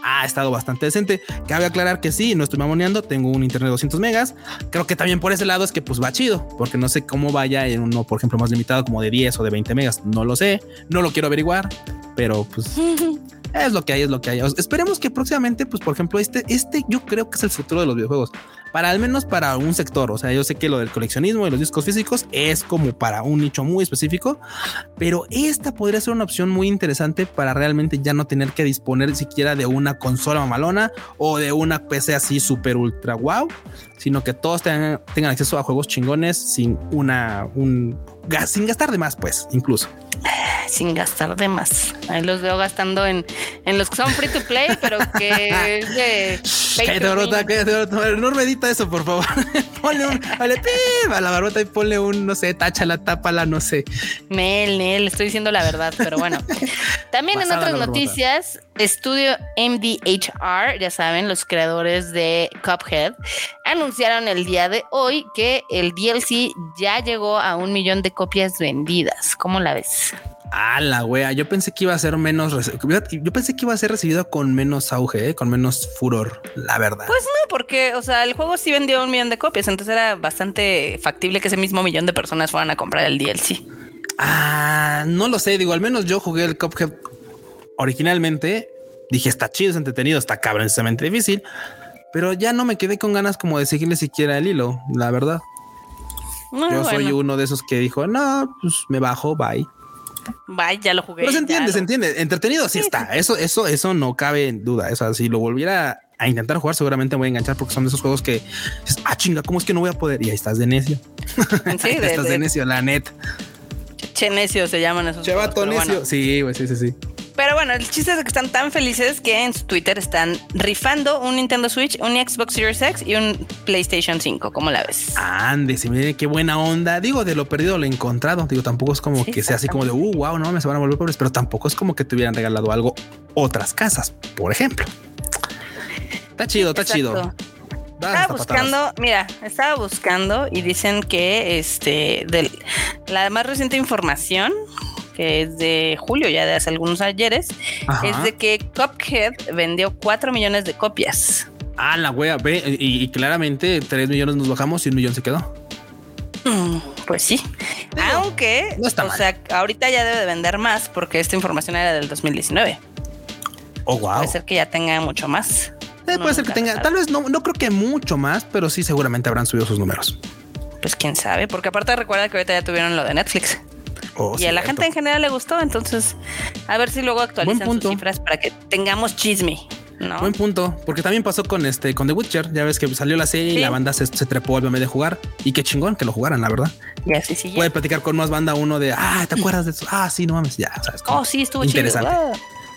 ha estado bastante decente. Cabe aclarar que sí, no estoy mamoneando, tengo un internet de 200 megas. Creo que también por ese lado es que pues va chido, porque no sé cómo vaya en uno, por ejemplo, más limitado como de 10 o de 20 megas. No lo sé, no lo quiero averiguar, pero pues es lo que hay, es lo que hay. Esperemos que próximamente, pues por ejemplo, este, este yo creo que es el futuro de los videojuegos para al menos para un sector. O sea, yo sé que lo del coleccionismo y los discos físicos es como para un nicho muy específico, pero esta podría ser una opción muy interesante para realmente ya no tener que disponer siquiera de una consola mamalona o de una PC así super ultra wow, sino que todos tengan, tengan acceso a juegos chingones sin una, un, sin gastar de más, pues, incluso sin gastar de más. Ahí los veo gastando en, en los que son free to play, pero que es de. No me edita eso, por favor. ponle un, vale, a la barbota y ponle un, no sé, táchala, tápala, no sé. Nel, Nel, estoy diciendo la verdad, pero bueno. También en otras noticias, Estudio MDHR, ya saben, los creadores de Cuphead, anunciaron el día de hoy que el DLC ya llegó a un millón de copias vendidas. ¿Cómo la ves? Ah, la wea. Yo pensé que iba a ser menos. Yo pensé que iba a ser recibido con menos auge, ¿eh? con menos furor, la verdad. Pues no, porque, o sea, el juego sí vendió un millón de copias, entonces era bastante factible que ese mismo millón de personas fueran a comprar el DLC. Ah, no lo sé. Digo, al menos yo jugué el Cuphead originalmente. Dije, está chido, es entretenido, está cabronesamente difícil, pero ya no me quedé con ganas como de seguirle siquiera el hilo, la verdad. yo soy uno de esos que dijo, no, pues me bajo, bye. Bye, ya lo jugué. Pero se entiende, se entiende. Entretenido sí, está. Eso, eso, eso no cabe en duda. O sea, si lo volviera a intentar jugar, seguramente voy a enganchar porque son de esos juegos que ah, chinga, ¿cómo es que no voy a poder? Y ahí estás de necio. Sí, estás de, necio, la net. Che necio se llaman esos. Chevato necio. Sí, güey, sí, sí, sí. Pero bueno, el chiste es que están tan felices que en su Twitter están rifando un Nintendo Switch, un Xbox Series X y un PlayStation 5. ¿Cómo la ves? Ande, si mire qué buena onda. Digo, de lo perdido lo he encontrado. Digo, tampoco es como que sea así como de, uh, wow, no, me se van a volver pobres, pero tampoco es como que te hubieran regalado algo otras casas, por ejemplo. Está chido, está chido. Estaba buscando, mira, estaba buscando y dicen que este, de la más reciente información que es de julio, ya de hace algunos ayeres, es de que Cuphead vendió 4 millones de copias. Ah, la wea, ve, y, claramente 3 millones nos bajamos y un millón se quedó. Mm, pues sí. Aunque, o sea, ahorita ya debe de vender más porque esta información era del 2019. Oh, wow. Puede ser que ya tenga mucho más. Eh, puede ser que tenga, tal vez no, no creo que mucho más, pero sí seguramente habrán subido sus números. Pues quién sabe, porque aparte recuerda que ahorita ya tuvieron lo de Netflix. Oh, y a la gente en general le gustó, entonces a ver si luego actualizan sus cifras para que tengamos chisme. ¿no? Buen punto, porque también pasó con este con The Witcher, ya ves que salió la serie y la banda se, trepó al meme de jugar y qué chingón que lo jugaran, la verdad. Ya sí, sí. Puede platicar con más banda uno de, ah, ¿te acuerdas de eso? Ah, sí, no mames, ya, ¿sabes? Oh, sí, estuvo interesante.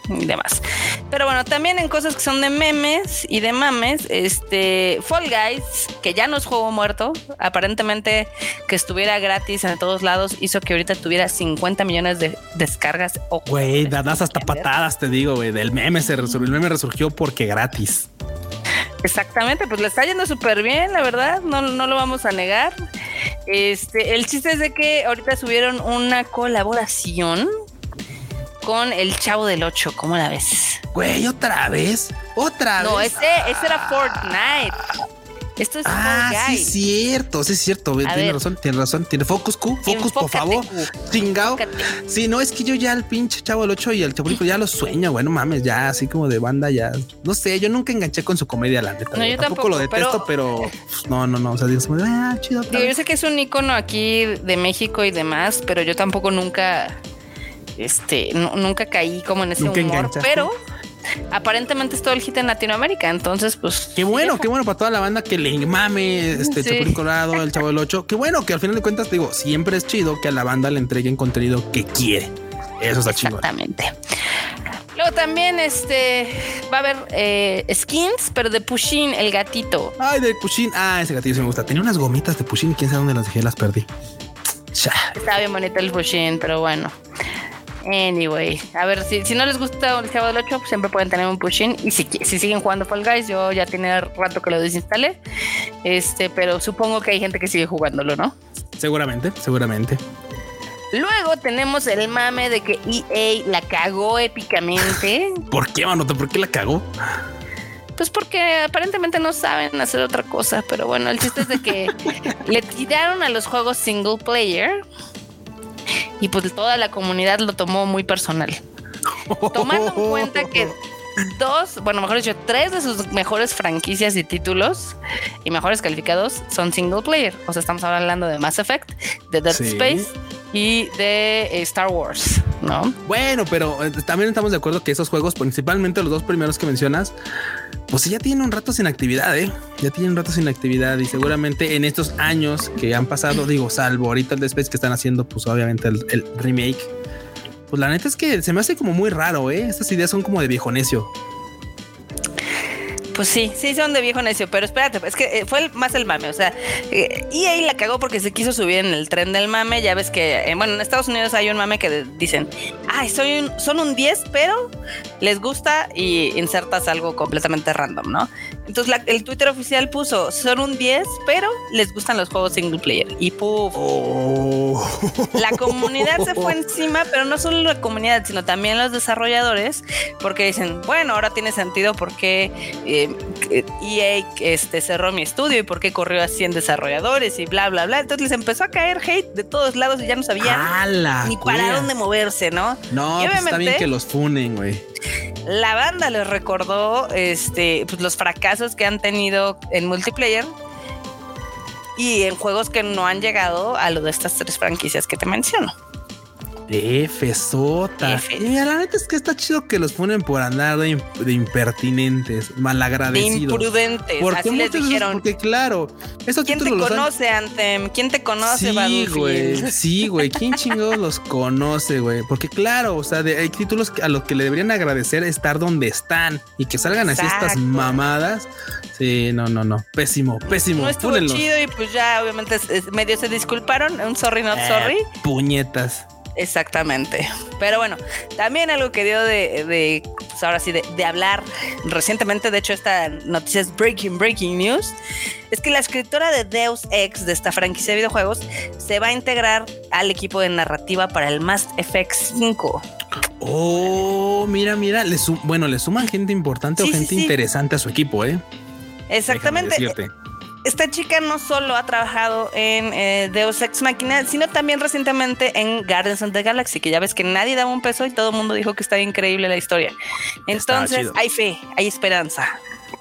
Y demás. Pero bueno, también en cosas que son de memes y de mames, este Fall Guys, que ya no es juego muerto, aparentemente que estuviera gratis en todos lados, hizo que ahorita tuviera 50 millones de descargas. Güey, das hasta patadas, te digo, güey. Del meme se resolvió. El meme resurgió porque gratis. Exactamente, pues le está yendo súper bien, la verdad, no, no lo vamos a negar. Este, el chiste es de que ahorita subieron una colaboración con el Chavo del 8, ¿cómo la ves? Güey, otra vez, otra no, vez. No, ese, ese era Fortnite. Esto es ah, sí es cierto, sí es cierto. tiene razón, tiene razón. Tiene focus, Q. Focus, por favor. Chingao. Sí, no, es que yo ya el pinche chavo del 8 y el chabulico ya lo sueño, bueno, mames, ya así como de banda, ya. No sé, yo nunca enganché con su comedia, la neta. No, yo tampoco, lo detesto, pero, pues, no, no, no. O sea, digo, ah, chido. yo sé que es un icono aquí de México y demás, pero yo tampoco nunca, este, nunca caí como en ese humor, pero aparentemente es todo el hit en Latinoamérica. Entonces, pues. Qué bueno, qué bueno para toda la banda que le mame este sí. Colorado, el Chavo del 8. Qué bueno que al final de cuentas, digo, siempre es chido que a la banda le entreguen contenido que quiere. Eso está chido. Exactamente. Luego también este va a haber eh, skins, pero de Pushin, el gatito. Ay, de Pushin. Ah, ese gatito sí me gusta. Tenía unas gomitas de Pushin. Quién sabe dónde las dejé, las perdí. Está bien bonito el Pushin, pero bueno. Anyway, a ver, si, si no les gusta el Chavo del 8, pues siempre pueden tener un push-in. Y si, si siguen jugando Fall Guys, yo ya tiene rato que lo desinstalé. Este, pero supongo que hay gente que sigue jugándolo, ¿no? Seguramente, seguramente. Luego tenemos el mame de que EA la cagó épicamente. ¿Por qué, mano? ¿Por qué la cagó? Pues porque aparentemente no saben hacer otra cosa. Pero bueno, el chiste es de que le tiraron a los juegos single player y pues toda la comunidad lo tomó muy personal. Tomando en cuenta que dos, bueno, mejor dicho, tres de sus mejores franquicias y títulos y mejores calificados son single player. O sea, estamos hablando de Mass Effect, de Dead Space y de eh, Star Wars, ¿no? Bueno, pero eh, también estamos de acuerdo que esos juegos, principalmente los dos primeros que mencionas, pues ya tienen un rato sin actividad, ¿eh? Ya tienen un rato sin actividad y seguramente en estos años que han pasado, digo, salvo ahorita el Dead Space que están haciendo, pues obviamente el, remake. Pues la neta es que se me hace como muy raro, ¿eh? Estas ideas son como de viejo necio. Pues sí, sí son de viejo necio, pero espérate, es que eh, fue más el mame, o sea, eh, y ahí la cagó porque se quiso subir en el tren del mame, ya ves que, eh, bueno, en Estados Unidos hay un mame que dicen, ay, soy un, son un 10, pero les gusta y insertas algo completamente random, ¿no? Entonces el Twitter oficial puso, son un 10, pero les gustan los juegos single player. Y puff. Oh. La comunidad se fue encima, pero no solo la comunidad, sino también los desarrolladores, porque dicen, bueno, ahora tiene sentido porque EA eh, e este, cerró mi estudio y por qué corrió a 100 desarrolladores y bla, bla, bla. Entonces les empezó a caer hate de todos lados y ya no sabían ni para dónde moverse, ¿no? No, pues está bien que los funen, güey. La banda les recordó este, pues, los fracasos que han tenido en multiplayer y en juegos que no han llegado a lo de estas tres franquicias que te menciono. F, sota. Y la neta es que está chido que los ponen por andar de, impertinentes, malagradecidos. De imprudentes. Porque así les dijeron. porque claro, ¿Quién te conoce, Anthem? ¿Quién te conoce, Sí, güey. Sí, güey. ¿Quién chingados los conoce, güey? Porque claro, o sea, hay títulos a los que le deberían agradecer estar donde están y que salgan así estas mamadas. Sí, no, no, no. Pésimo, pésimo. No estuvo chido y pues ya obviamente medio se disculparon. Un sorry, not eh, sorry. Puñetas. Exactamente. Pero bueno, también algo que dio de, pues ahora sí, de, hablar recientemente, de hecho esta noticia es breaking, breaking news, es que la escritora de Deus Ex, de esta franquicia de videojuegos, se va a integrar al equipo de narrativa para el Mass Effect 5. Oh, mira, mira, le bueno, le suman gente importante o gente interesante a su equipo, ¿eh? Exactamente esta chica no solo ha trabajado en eh, Deus Ex Machina, sino también recientemente en Guardians of the Galaxy, que ya ves que nadie daba un peso y todo el mundo dijo que estaba increíble la historia. Entonces, hay fe, hay esperanza.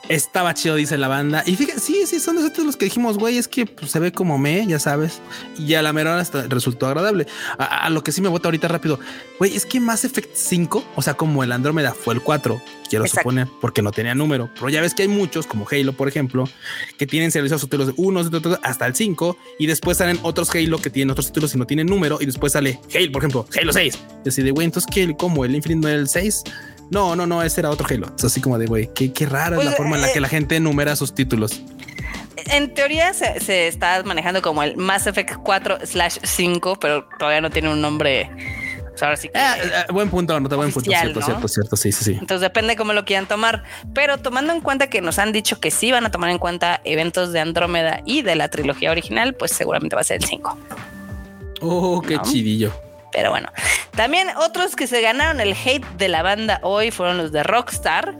Estaba chido, dice la banda. Y fíjate, sí, sí, son nosotros los que dijimos, güey, es que pues, se ve como me, ya sabes. Y a la mera hasta resultó agradable. A, lo que sí me vota ahorita rápido, güey, es que Mass Effect 5, o sea, como el Andrómeda fue el 4, quiero suponer, porque no tenía número. Pero ya ves que hay muchos, como Halo, por ejemplo, que tienen servicios títulos de 1 hasta el 5, y después salen otros Halo que tienen otros títulos y no tienen número, y después sale Halo, por ejemplo, Halo 6. Y así de, güey, entonces, ¿qué? ¿Cómo? ¿El Infinite no era el 6? No, no, no, ese era otro Halo. Es así como de, güey, qué, qué rara es la Pues, forma en la eh, que la gente enumera sus títulos. En teoría se, se está manejando como el Mass Effect 4 slash 5, pero todavía no tiene un nombre. pues ahora sí que- Ah, ah, buen punto, no, buen punto, cierto, ¿no? cierto, cierto, sí, sí, sí. Entonces depende cómo lo quieran tomar. Pero tomando en cuenta que nos han dicho que sí van a tomar en cuenta eventos de Andrómeda y de la trilogía original, pues seguramente va a ser el 5. Oh, qué No. chidillo. Pero bueno, también otros que se ganaron el hate de la banda hoy fueron los de Rockstar,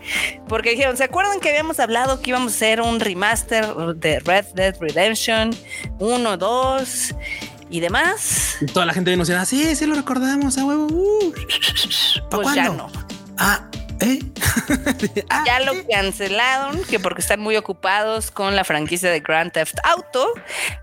porque dijeron, ¿se acuerdan que habíamos hablado que íbamos a hacer un remaster de Red Dead Redemption 1, 2 y demás? Y toda la gente vino diciendo, ah, sí, sí lo recordamos, a huevo. Uh. ¿Pa' Pues ya cuándo? no. Ah, ¿eh? Ah, Ya lo cancelaron, que porque están muy ocupados con la franquicia de Grand Theft Auto,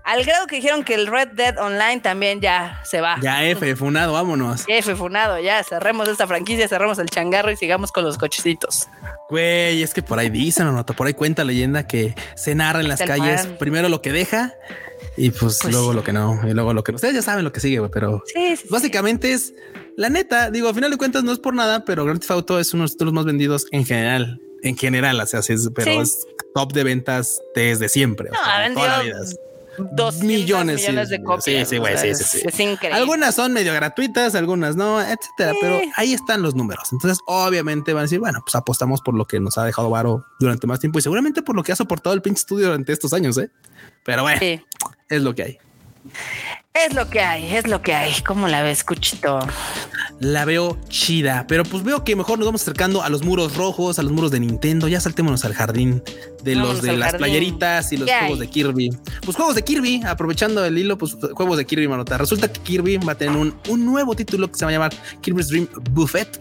al grado que dijeron que el Red Dead Online también ya se va. ya F, funado, vámonos. F funado, ya cerremos esta franquicia, cerremos el changarro y sigamos con los cochecitos. Güey, es que por ahí dicen o no, por ahí cuenta leyenda que se narra en las calles primero lo que deja y pues, Pues luego sí. lo que no, y luego lo que no. Ustedes ya saben lo que sigue, pero Sí, sí, básicamente es la neta. Digo, a final de cuentas no es por nada, pero Grand Theft Auto es uno de los títulos más vendidos en general. En general, o sea, es, pero es top de ventas desde siempre. o No, sea, ha toda la vida. 200 Millones, millones, de copias. Sí, sí, güey, o sea, sí, sí, es- increíble. Algunas son medio gratuitas, algunas no, etcétera, pero ahí están los números. Entonces, obviamente van a decir, bueno, pues apostamos por lo que nos ha dejado Varo durante más tiempo y seguramente por lo que ha soportado el pinche estudio durante estos años, ¿eh? Pero bueno, Sí. es lo que hay. Es lo que hay, es lo que hay. ¿Cómo la ves, Cuchito? La veo chida, pero pues veo que mejor nos vamos acercando a los muros rojos, a los muros de Nintendo. Ya saltémonos al jardín de Vámonos los de las jardín. playeritas y los ¿Qué juegos hay? de Kirby. Pues juegos de Kirby, aprovechando el hilo, pues juegos de Kirby, manota. Resulta que Kirby va a tener un, un nuevo título que se va a llamar Kirby's Dream Buffet,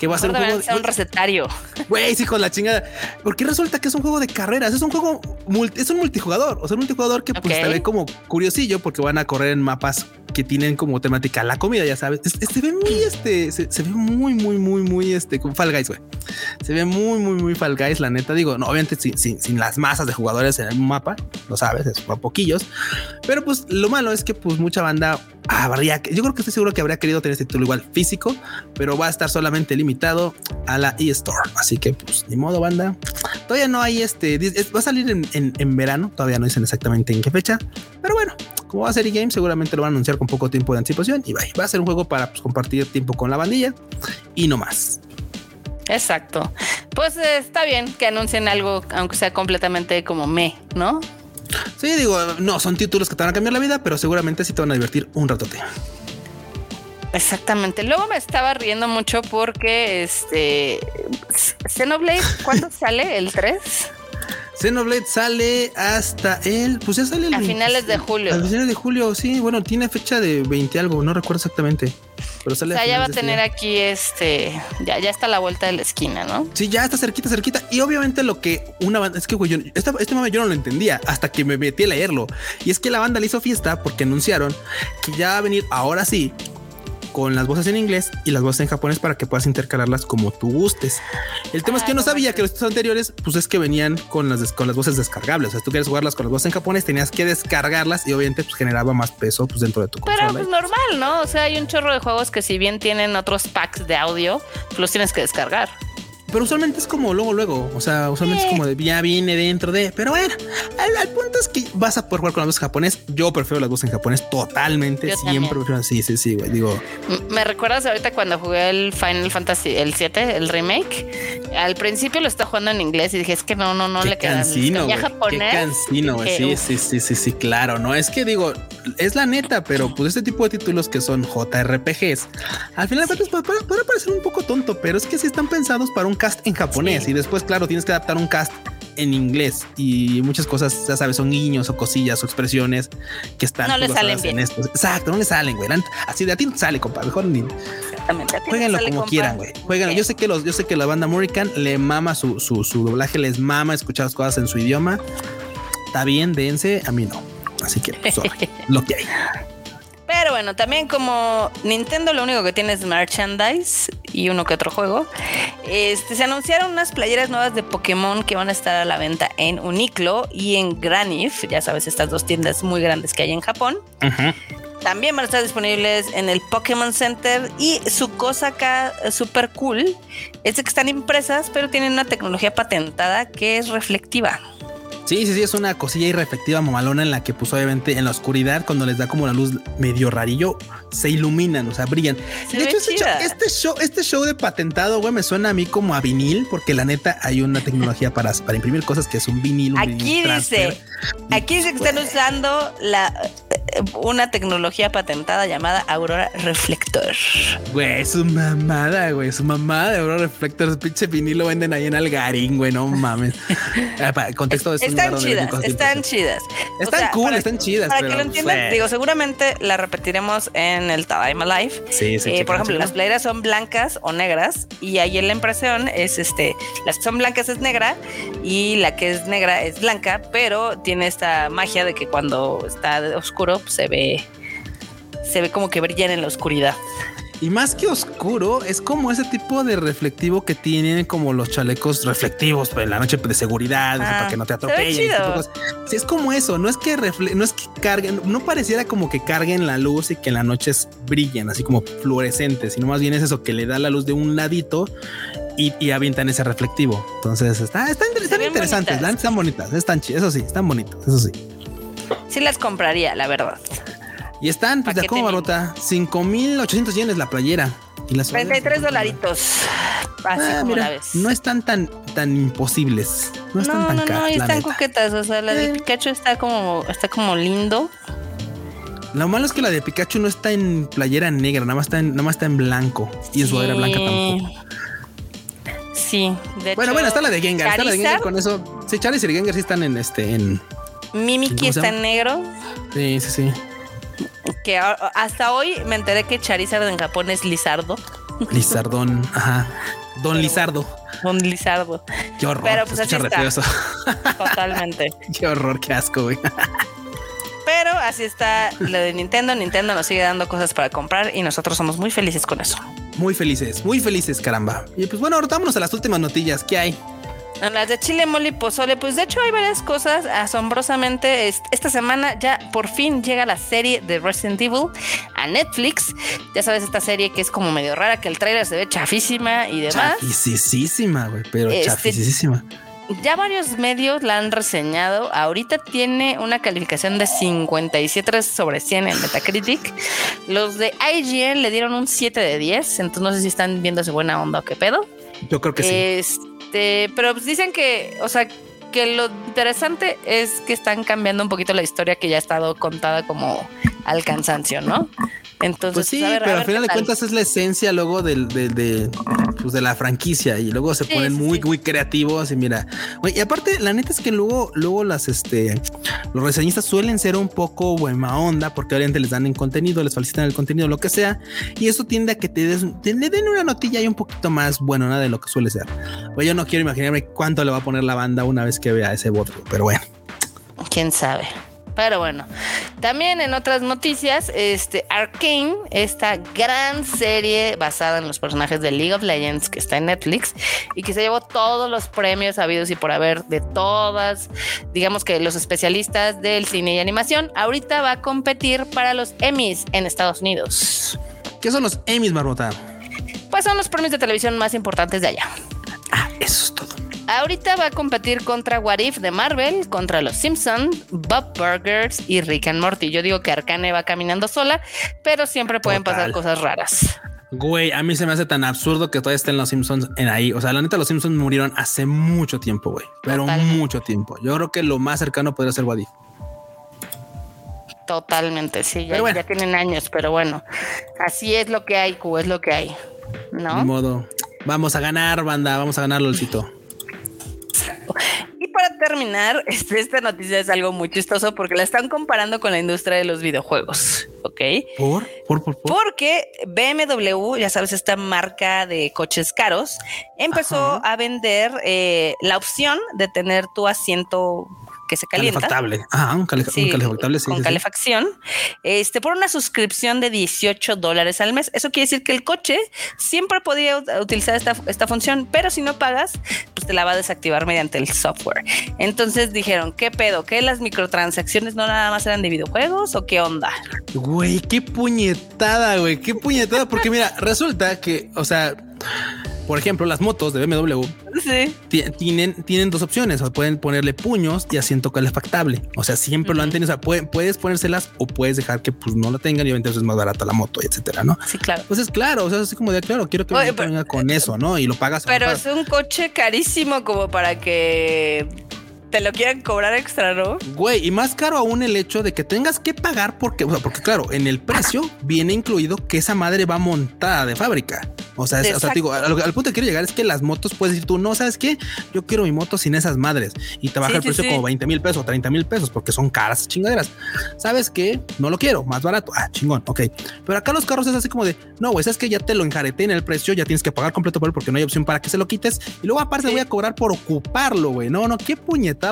que va a ser un juego ser un recetario. Güey, sí, con la chingada. Porque resulta que es un juego de carreras. Es un juego, multi- es un multijugador. O sea, un multijugador que pues Ok. te ve como curiosillo porque van a correr en mapas que tienen como temática la comida, ya sabes. Es- es- se ve muy, este, se, se ve muy, muy, muy, muy, este, como Fall Guys, güey. Se ve muy, muy, muy Fall Guys, la neta. Digo, no, obviamente sin, sin, sin las masas de jugadores en el mapa, lo sabes, es poquillos. Pero pues lo malo es que pues mucha banda habría, yo creo que estoy seguro que habría querido tener este título igual físico, pero va a estar solamente limitado a la eStore. Así que pues ni modo, banda. Todavía no hay este, va a salir en, en- en verano, todavía no dicen exactamente en qué fecha, pero bueno, como va a ser e-game, seguramente lo van a anunciar con poco tiempo de anticipación y va, va a ser un juego para pues, compartir tiempo con la bandilla y no más. Exacto. Pues eh, está bien que anuncien algo, aunque sea completamente como me, ¿no? Sí, digo, no son títulos que te van a cambiar la vida, pero seguramente sí te van a divertir un ratote. Exactamente. Luego me estaba riendo mucho porque este Xenoblade, ¿cuándo sale? ¿El 3? Xenoblade sale hasta el, pues ya sale el A 20 finales de julio. A finales de julio, sí, bueno, tiene fecha de 20 algo, no recuerdo exactamente. Pero O sale sea, ya va a tener aquí este, ya, ya está a la vuelta de la esquina, ¿no? Sí, ya está cerquita, cerquita. Y obviamente lo que una banda, es que güey, yo, esta- este mame yo no lo entendía hasta que me metí a leerlo. Y es que la banda le hizo fiesta porque anunciaron que ya va a venir ahora sí con las voces en inglés y las voces en japonés para que puedas intercalarlas como tú gustes. El tema es que yo no sabía que los títulos anteriores, pues es que venían con las, con las voces descargables. O sea, si tú quieres jugarlas con las voces en japonés, tenías que descargarlas y obviamente pues generaba más peso pues dentro de tu Pero consola. pues normal, ¿no? O sea, hay un chorro de juegos que si bien tienen otros packs de audio, pues los tienes que descargar. Pero usualmente es como luego, luego. O sea, usualmente Eh. es como de ya viene dentro de. Pero bueno, al, al punto es que vas a poder jugar con las voces japonés. Yo prefiero las voces en japonés totalmente. Yo Siempre también. prefiero. Sí, sí, sí, güey. Digo, ¿Me recuerdas ahorita cuando jugué el Final Fantasy el 7, el remake? Al principio lo estaba jugando en inglés y dije, es que no, no, no qué le queda. cansino, güey. Qué cansino, güey. Sí, sí, sí, sí, sí, claro. No es que digo, es la neta, pero pues este tipo de títulos que son JRPGs, al final de cuentas puede, puede- puede parecer un poco tonto, pero es que sí están pensados para un cast en japonés Sí. y después, claro, tienes que adaptar un cast en inglés y muchas cosas, ya sabes, son guiños o cosillas o expresiones que están No le salen en bien. esto. Exacto, no le salen, güey. Así de a ti no sale, compa. Mejor ni Exactamente. Jueguenlo como compa. quieran, güey. Jueguenlo. Sí. Yo sé que los, yo sé que la banda Murican le mama su, su, su doblaje, les mama escuchar las cosas en su idioma. Está bien, dense, a mí no. Así que, pues, sorry, lo que hay. Pero bueno, también como Nintendo lo único que tiene es merchandise y uno que otro juego, este, se anunciaron unas playeras nuevas de Pokémon que van a estar a la venta en Uniqlo y en Granif, ya sabes, estas dos tiendas muy grandes que hay en Japón. También van a estar disponibles en el Pokémon Center y su cosa acá super cool es que están impresas, pero tienen una tecnología patentada que es reflectiva. Sí, sí, sí, es una cosilla irreflectiva mamalona en la que pues obviamente en la oscuridad cuando les da como la luz medio rarillo se iluminan, o sea, brillan. de hecho, este show, este show, este show, de patentado, güey, me suena a mí como a vinil porque la neta hay una tecnología para, para imprimir cosas que es un vinil. Un aquí dice, aquí dice que están usando la una tecnología patentada llamada Aurora Reflector. Güey, su mamada, güey, su mamada de Aurora Reflector, pinche vinil lo venden ahí en Algarín, güey, no mames. Ah, contexto de están chidas, están chidas. Están cool, están chidas. Para que lo entiendan, digo, seguramente la repetiremos en el Tadaima Live. Sí, sí. Eh, por ejemplo, las playeras son blancas o negras y ahí en la impresión es este, las que son blancas es negra y la que es negra es blanca, pero tiene esta magia de que cuando está oscuro pues, se ve se ve como que brillan en la oscuridad. Y más que oscuro, es como ese tipo de reflectivo que tienen como los chalecos reflectivos en la noche de seguridad, para que no te atropellen. Sí, es como eso, no es que no es que carguen, no pareciera como que carguen la luz y que en la noche brillen así como fluorescentes, sino más bien es eso que le da la luz de un ladito y, y avientan ese reflectivo. Entonces está, están, interesantes, están bonitas, están eso sí, están bonitas, eso sí. Sí las compraría, la verdad. Y están, pues, de cómo barota, 5800 yenes la playera. Y las 33 dolaritos. Así ah, como la ves. No están tan, tan imposibles. No están tan no, caras. No, están coquetas. O sea, la de eh. Pikachu está como, está como lindo. Lo malo es que la de Pikachu no está en playera negra, nada más está en, nada más está en blanco. Y en sudadera blanca tampoco. Sí, de Bueno, bueno, está la de Gengar. Está la de Gengar con eso. Sí, Charizard y Gengar sí están en este. En, Mimiki está en negro. Sí, sí, sí que hasta hoy me enteré que Charizard en Japón es Lizardo. Lizardón, ajá. Don Lizardo. Don Lizardo. Qué horror. Pero pues así está. Totalmente. qué horror, qué asco, güey. Pero así está lo de Nintendo. Nintendo nos sigue dando cosas para comprar y nosotros somos muy felices con eso. Muy felices, muy felices, caramba. Y pues bueno, ahora vámonos a las últimas notillas. ¿Qué hay? Las de chile, mole y pozole, pues de hecho hay varias cosas. Asombrosamente, esta semana ya por fin llega la serie de Resident Evil a Netflix. Ya sabes, esta serie que es como medio rara, que el trailer se ve chafísima y demás. Chafisísima, güey, pero este, chafisísima. Ya varios medios la han reseñado. Ahorita tiene una calificación de 57 sobre 100 en Metacritic. Los de IGN le dieron un 7 de 10. Entonces no sé si están viendo su buena onda o qué pedo. Yo creo que sí. Este, pero pues dicen que, o sea, que lo interesante es que están cambiando un poquito la historia que ya ha estado contada como al cansancio, ¿no? Entonces, pues sí, pero al final de cuentas es la esencia luego del, de, pues de la franquicia y luego se ponen muy, muy creativos y mira, y aparte la neta es que luego, luego las, este, los reseñistas suelen ser un poco buena onda porque obviamente les dan en contenido, les facilitan el contenido, lo que sea, y eso tiende a que te, des, te den una notilla y un poquito más bueno nada de lo que suele ser. Pues yo no quiero imaginarme cuánto le va a poner la banda una vez que vea ese voto, pero bueno. Quién sabe. Pero bueno, también en otras noticias, este Arkane, esta gran serie basada en los personajes de League of Legends que está en Netflix y que se llevó todos los premios habidos y por haber de todas, digamos que los especialistas del cine y animación, ahorita va a competir para los Emmys en Estados Unidos. ¿Qué son los Emmys, Marmota? Pues son los premios de televisión más importantes de allá. Ah, eso es todo. Ahorita va a competir contra What If de Marvel, contra Los Simpsons, Bob Burgers y Rick and Morty. Yo digo que Arcane va caminando sola, pero siempre pueden pasar cosas raras. Güey, a mí se me hace tan absurdo que todavía estén los Simpsons en ahí. O sea, la neta, los Simpsons murieron hace mucho tiempo, güey. Pero mucho tiempo. Yo creo que lo más cercano podría ser What If. Totalmente, sí, ya, ya, tienen años, pero bueno, así es lo que hay, Q, es lo que hay, ¿no? De modo, vamos a ganar, banda, vamos a ganar, LOLcito. Y para terminar, este, esta noticia es algo muy chistoso porque la están comparando con la industria de los videojuegos. ¿Ok? ¿Por? ¿Por? ¿Por? Porque BMW, ya sabes, esta marca de coches caros, empezó a vender eh, la opción de tener tu asiento que se calienta. Calefactable. Ah, un, cale- un Sí, calefactable, sí. con sí, sí. calefacción, este, por una suscripción de 18 dólares al mes. Eso quiere decir que el coche siempre podía ut- utilizar esta, esta función, pero si no pagas, pues te la va a desactivar mediante el software. Entonces dijeron, ¿qué pedo? ¿Qué las microtransacciones no nada más eran de videojuegos o qué onda? Güey, qué puñetada, güey, qué puñetada. Porque mira, resulta que, o sea, por ejemplo, las motos de BMW Sí. tienen, tienen dos opciones. O pueden ponerle puños y asiento calefactable. O sea, siempre lo han tenido. O sea, puede- puedes ponérselas o puedes dejar que pues no lo tengan y obviamente es más barata la moto, etcétera, ¿no? Sí, claro. Pues es claro, o sea, así como de claro, quiero que Oye, pero- venga con eso, ¿no? Y lo pagas. Pero es un coche carísimo como para que te lo quieran cobrar extra, ¿no? Güey, y más caro aún el hecho de que tengas que pagar porque, o sea, porque claro, en el precio viene incluido que esa madre va montada de fábrica. O sea, es- o sea, digo, al, al punto que quiero llegar es que las motos puedes decir tú, no, ¿sabes qué? Yo quiero mi moto sin esas madres y te baja Sí, el sí, precio sí. como 20 mil pesos, 30 mil pesos porque son caras chingaderas. ¿Sabes qué? No lo quiero, más barato. Ah, chingón, ok. Pero acá los carros es así como de, no, güey, es que ya te lo enjareté en el precio, ya tienes que pagar completo por él porque no hay opción para que se lo quites y luego aparte voy a cobrar por ocuparlo, güey. No, no, qué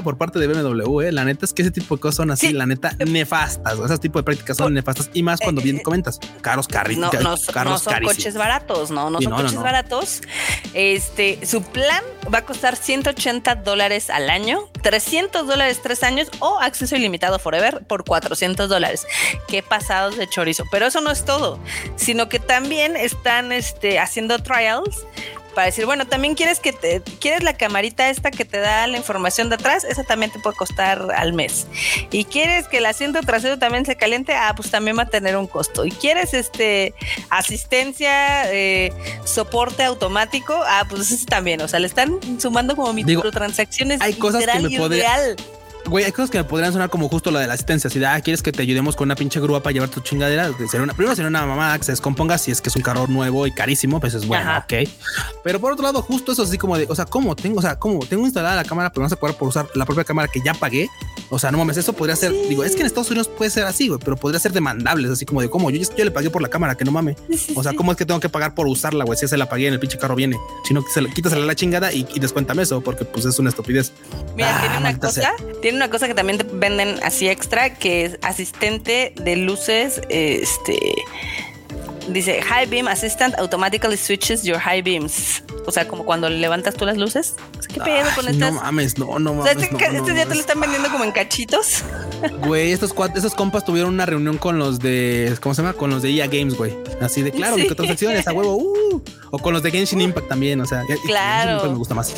por parte de BMW, eh. La neta es que ese tipo de cosas son así, Sí. la neta, nefastas. O ese tipo de prácticas son nefastas y más cuando Eh, bien eh, comentas, caros carritos, No, no, no son carísimos. coches baratos, no, no Sí, son no, coches baratos. Este, su plan va a costar 180 dólares al año, 300 dólares tres años o acceso ilimitado forever por 400 dólares. Qué pasados de chorizo. Pero eso no es todo, sino que también están este, haciendo trials para decir, bueno, también quieres que te, quieres la camarita esta que te da la información de atrás, esa también te puede costar al mes. Y quieres que el asiento trasero también se caliente, ah, pues también va a tener un costo. Y quieres este asistencia, eh, soporte automático, ah, pues ese también. O sea, le están sumando como Digo, microtransacciones. hay cosas que me podría-. Güey, hay cosas que me podrían sonar como justo la de la asistencia. Si ah, quieres que te ayudemos con una pinche grúa para llevar tu chingadera, sería una, primero sería una mamada que se descomponga. Si es que es un carro nuevo y carísimo, pues es bueno, Ajá. ok. Pero por otro lado, justo eso así como de, o sea, ¿cómo tengo? O sea, ¿cómo tengo instalada la cámara, pero no se puede por usar la propia cámara que ya pagué? O sea, no mames, eso podría ser, digo, es que en Estados Unidos puede ser así, güey, pero podría ser demandable, así como de, ¿cómo? Yo, yo le pagué por la cámara, que no mames. O sea, ¿cómo es que tengo que pagar por usarla, güey? Si ya se la pagué en el pinche carro viene. Si no, se la, quítasela la chingada y, y descuéntame eso, porque pues es una estupidez. Mira, Ah, tiene una maldita cosa, tiene una cosa que también te venden así extra, que es asistente de luces, este dice High Beam Assistant automatically switches your high beams. O sea, como cuando levantas tú las luces. O ¿Qué pedo con Ay, estas? No mames, no, no o sea, mames. este, no, no, este no, ya te lo es- están vendiendo como en cachitos. Güey, estos esos compas tuvieron una reunión con los de, ¿cómo se llama? Con los de EA Games, güey. Así de, claro, Sí. microtransacciones a huevo. uh. O con los de Genshin Impact también, o sea, Claro. Genshin Impact me gusta más.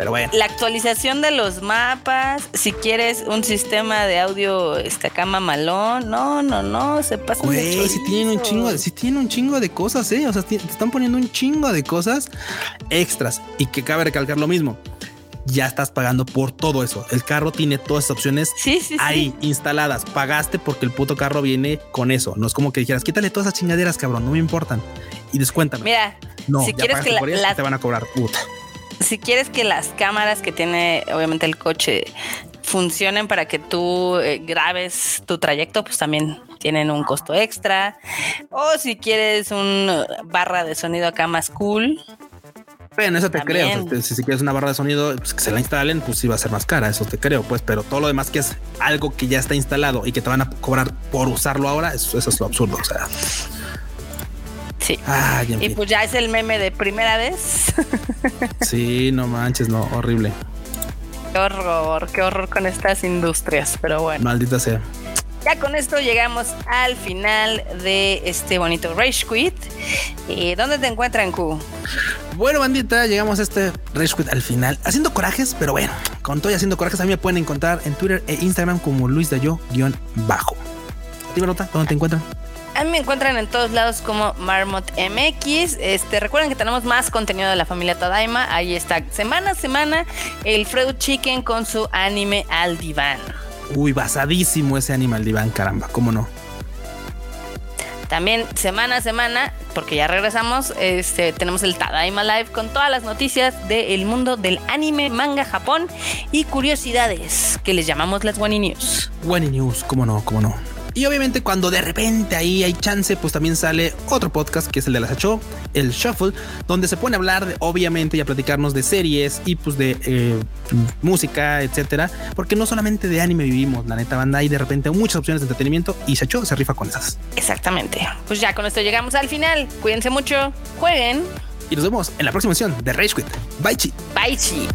Pero bueno. La actualización de los mapas, si quieres un sistema de audio este acá mamalón, no, no, no, se Güey, si tienen un chingo, de- sí tienen un chingo de cosas, eh. O sea, te están poniendo un chingo de cosas extras. Y que cabe recalcar lo mismo. Ya estás pagando por todo eso. El carro tiene todas esas opciones Sí, sí, sí. ahí instaladas. Pagaste porque el puto carro viene con eso. No es como que dijeras, quítale todas esas chingaderas, cabrón, no me importan. Y descuéntame. Mira, no, si ya quieres que la- por ellas, las- te van a cobrar. Puta. Si quieres que las cámaras que tiene obviamente el coche funcionen para que tú eh, grabes tu trayecto, pues también tienen un costo extra. O si quieres un barra de sonido acá más cool, Bueno, eso te También. creo. Si, si quieres una barra de sonido, pues que se la instalen, pues sí va a ser más cara. Eso te creo, pues. Pero todo lo demás que es algo que ya está instalado y que te van a cobrar por usarlo ahora, eso, eso es lo absurdo. O sea, sí. en Y fin. pues ya es el meme de primera vez. Sí, no manches, no, horrible. qué horror, qué horror con estas industrias. Pero bueno. Maldita sea. Ya con esto llegamos al final de este bonito Rage Quit. Eh, ¿Dónde te encuentran, Q? Bueno, bandita, llegamos a este Rage Quit al final. Haciendo corajes, pero bueno, con todo y haciendo corajes, a mí me pueden encontrar en Twitter e Instagram como Luis Dayo-bajo. ¿A ti, Berlota? ¿Dónde te encuentran? A mí me encuentran en todos lados como Marmot MX. Este, recuerden que tenemos más contenido de la familia Tadaima. Ahí está semana a semana el Freud Chicken con su anime al diván. Uy, basadísimo ese Animal Diván, caramba, ¿cómo no? También semana a semana, porque ya regresamos, este, tenemos el Tadaima Live con todas las noticias del mundo del anime, manga, Japón y curiosidades que les llamamos las Wani News. Wani News, ¿cómo no? ¿Cómo no? Y obviamente cuando de repente ahí hay chance, pues también sale otro podcast que es el de la Sacho, el Shuffle, donde se pone a hablar de, obviamente y a platicarnos de series y pues de eh, música, etcétera, porque no solamente de anime vivimos, la neta banda, hay de repente muchas opciones de entretenimiento y Sacho se rifa con esas. Exactamente. Pues ya con esto llegamos al final. Cuídense mucho, jueguen y nos vemos en la próxima edición de Rage Quit. Bye chi. Bye chi.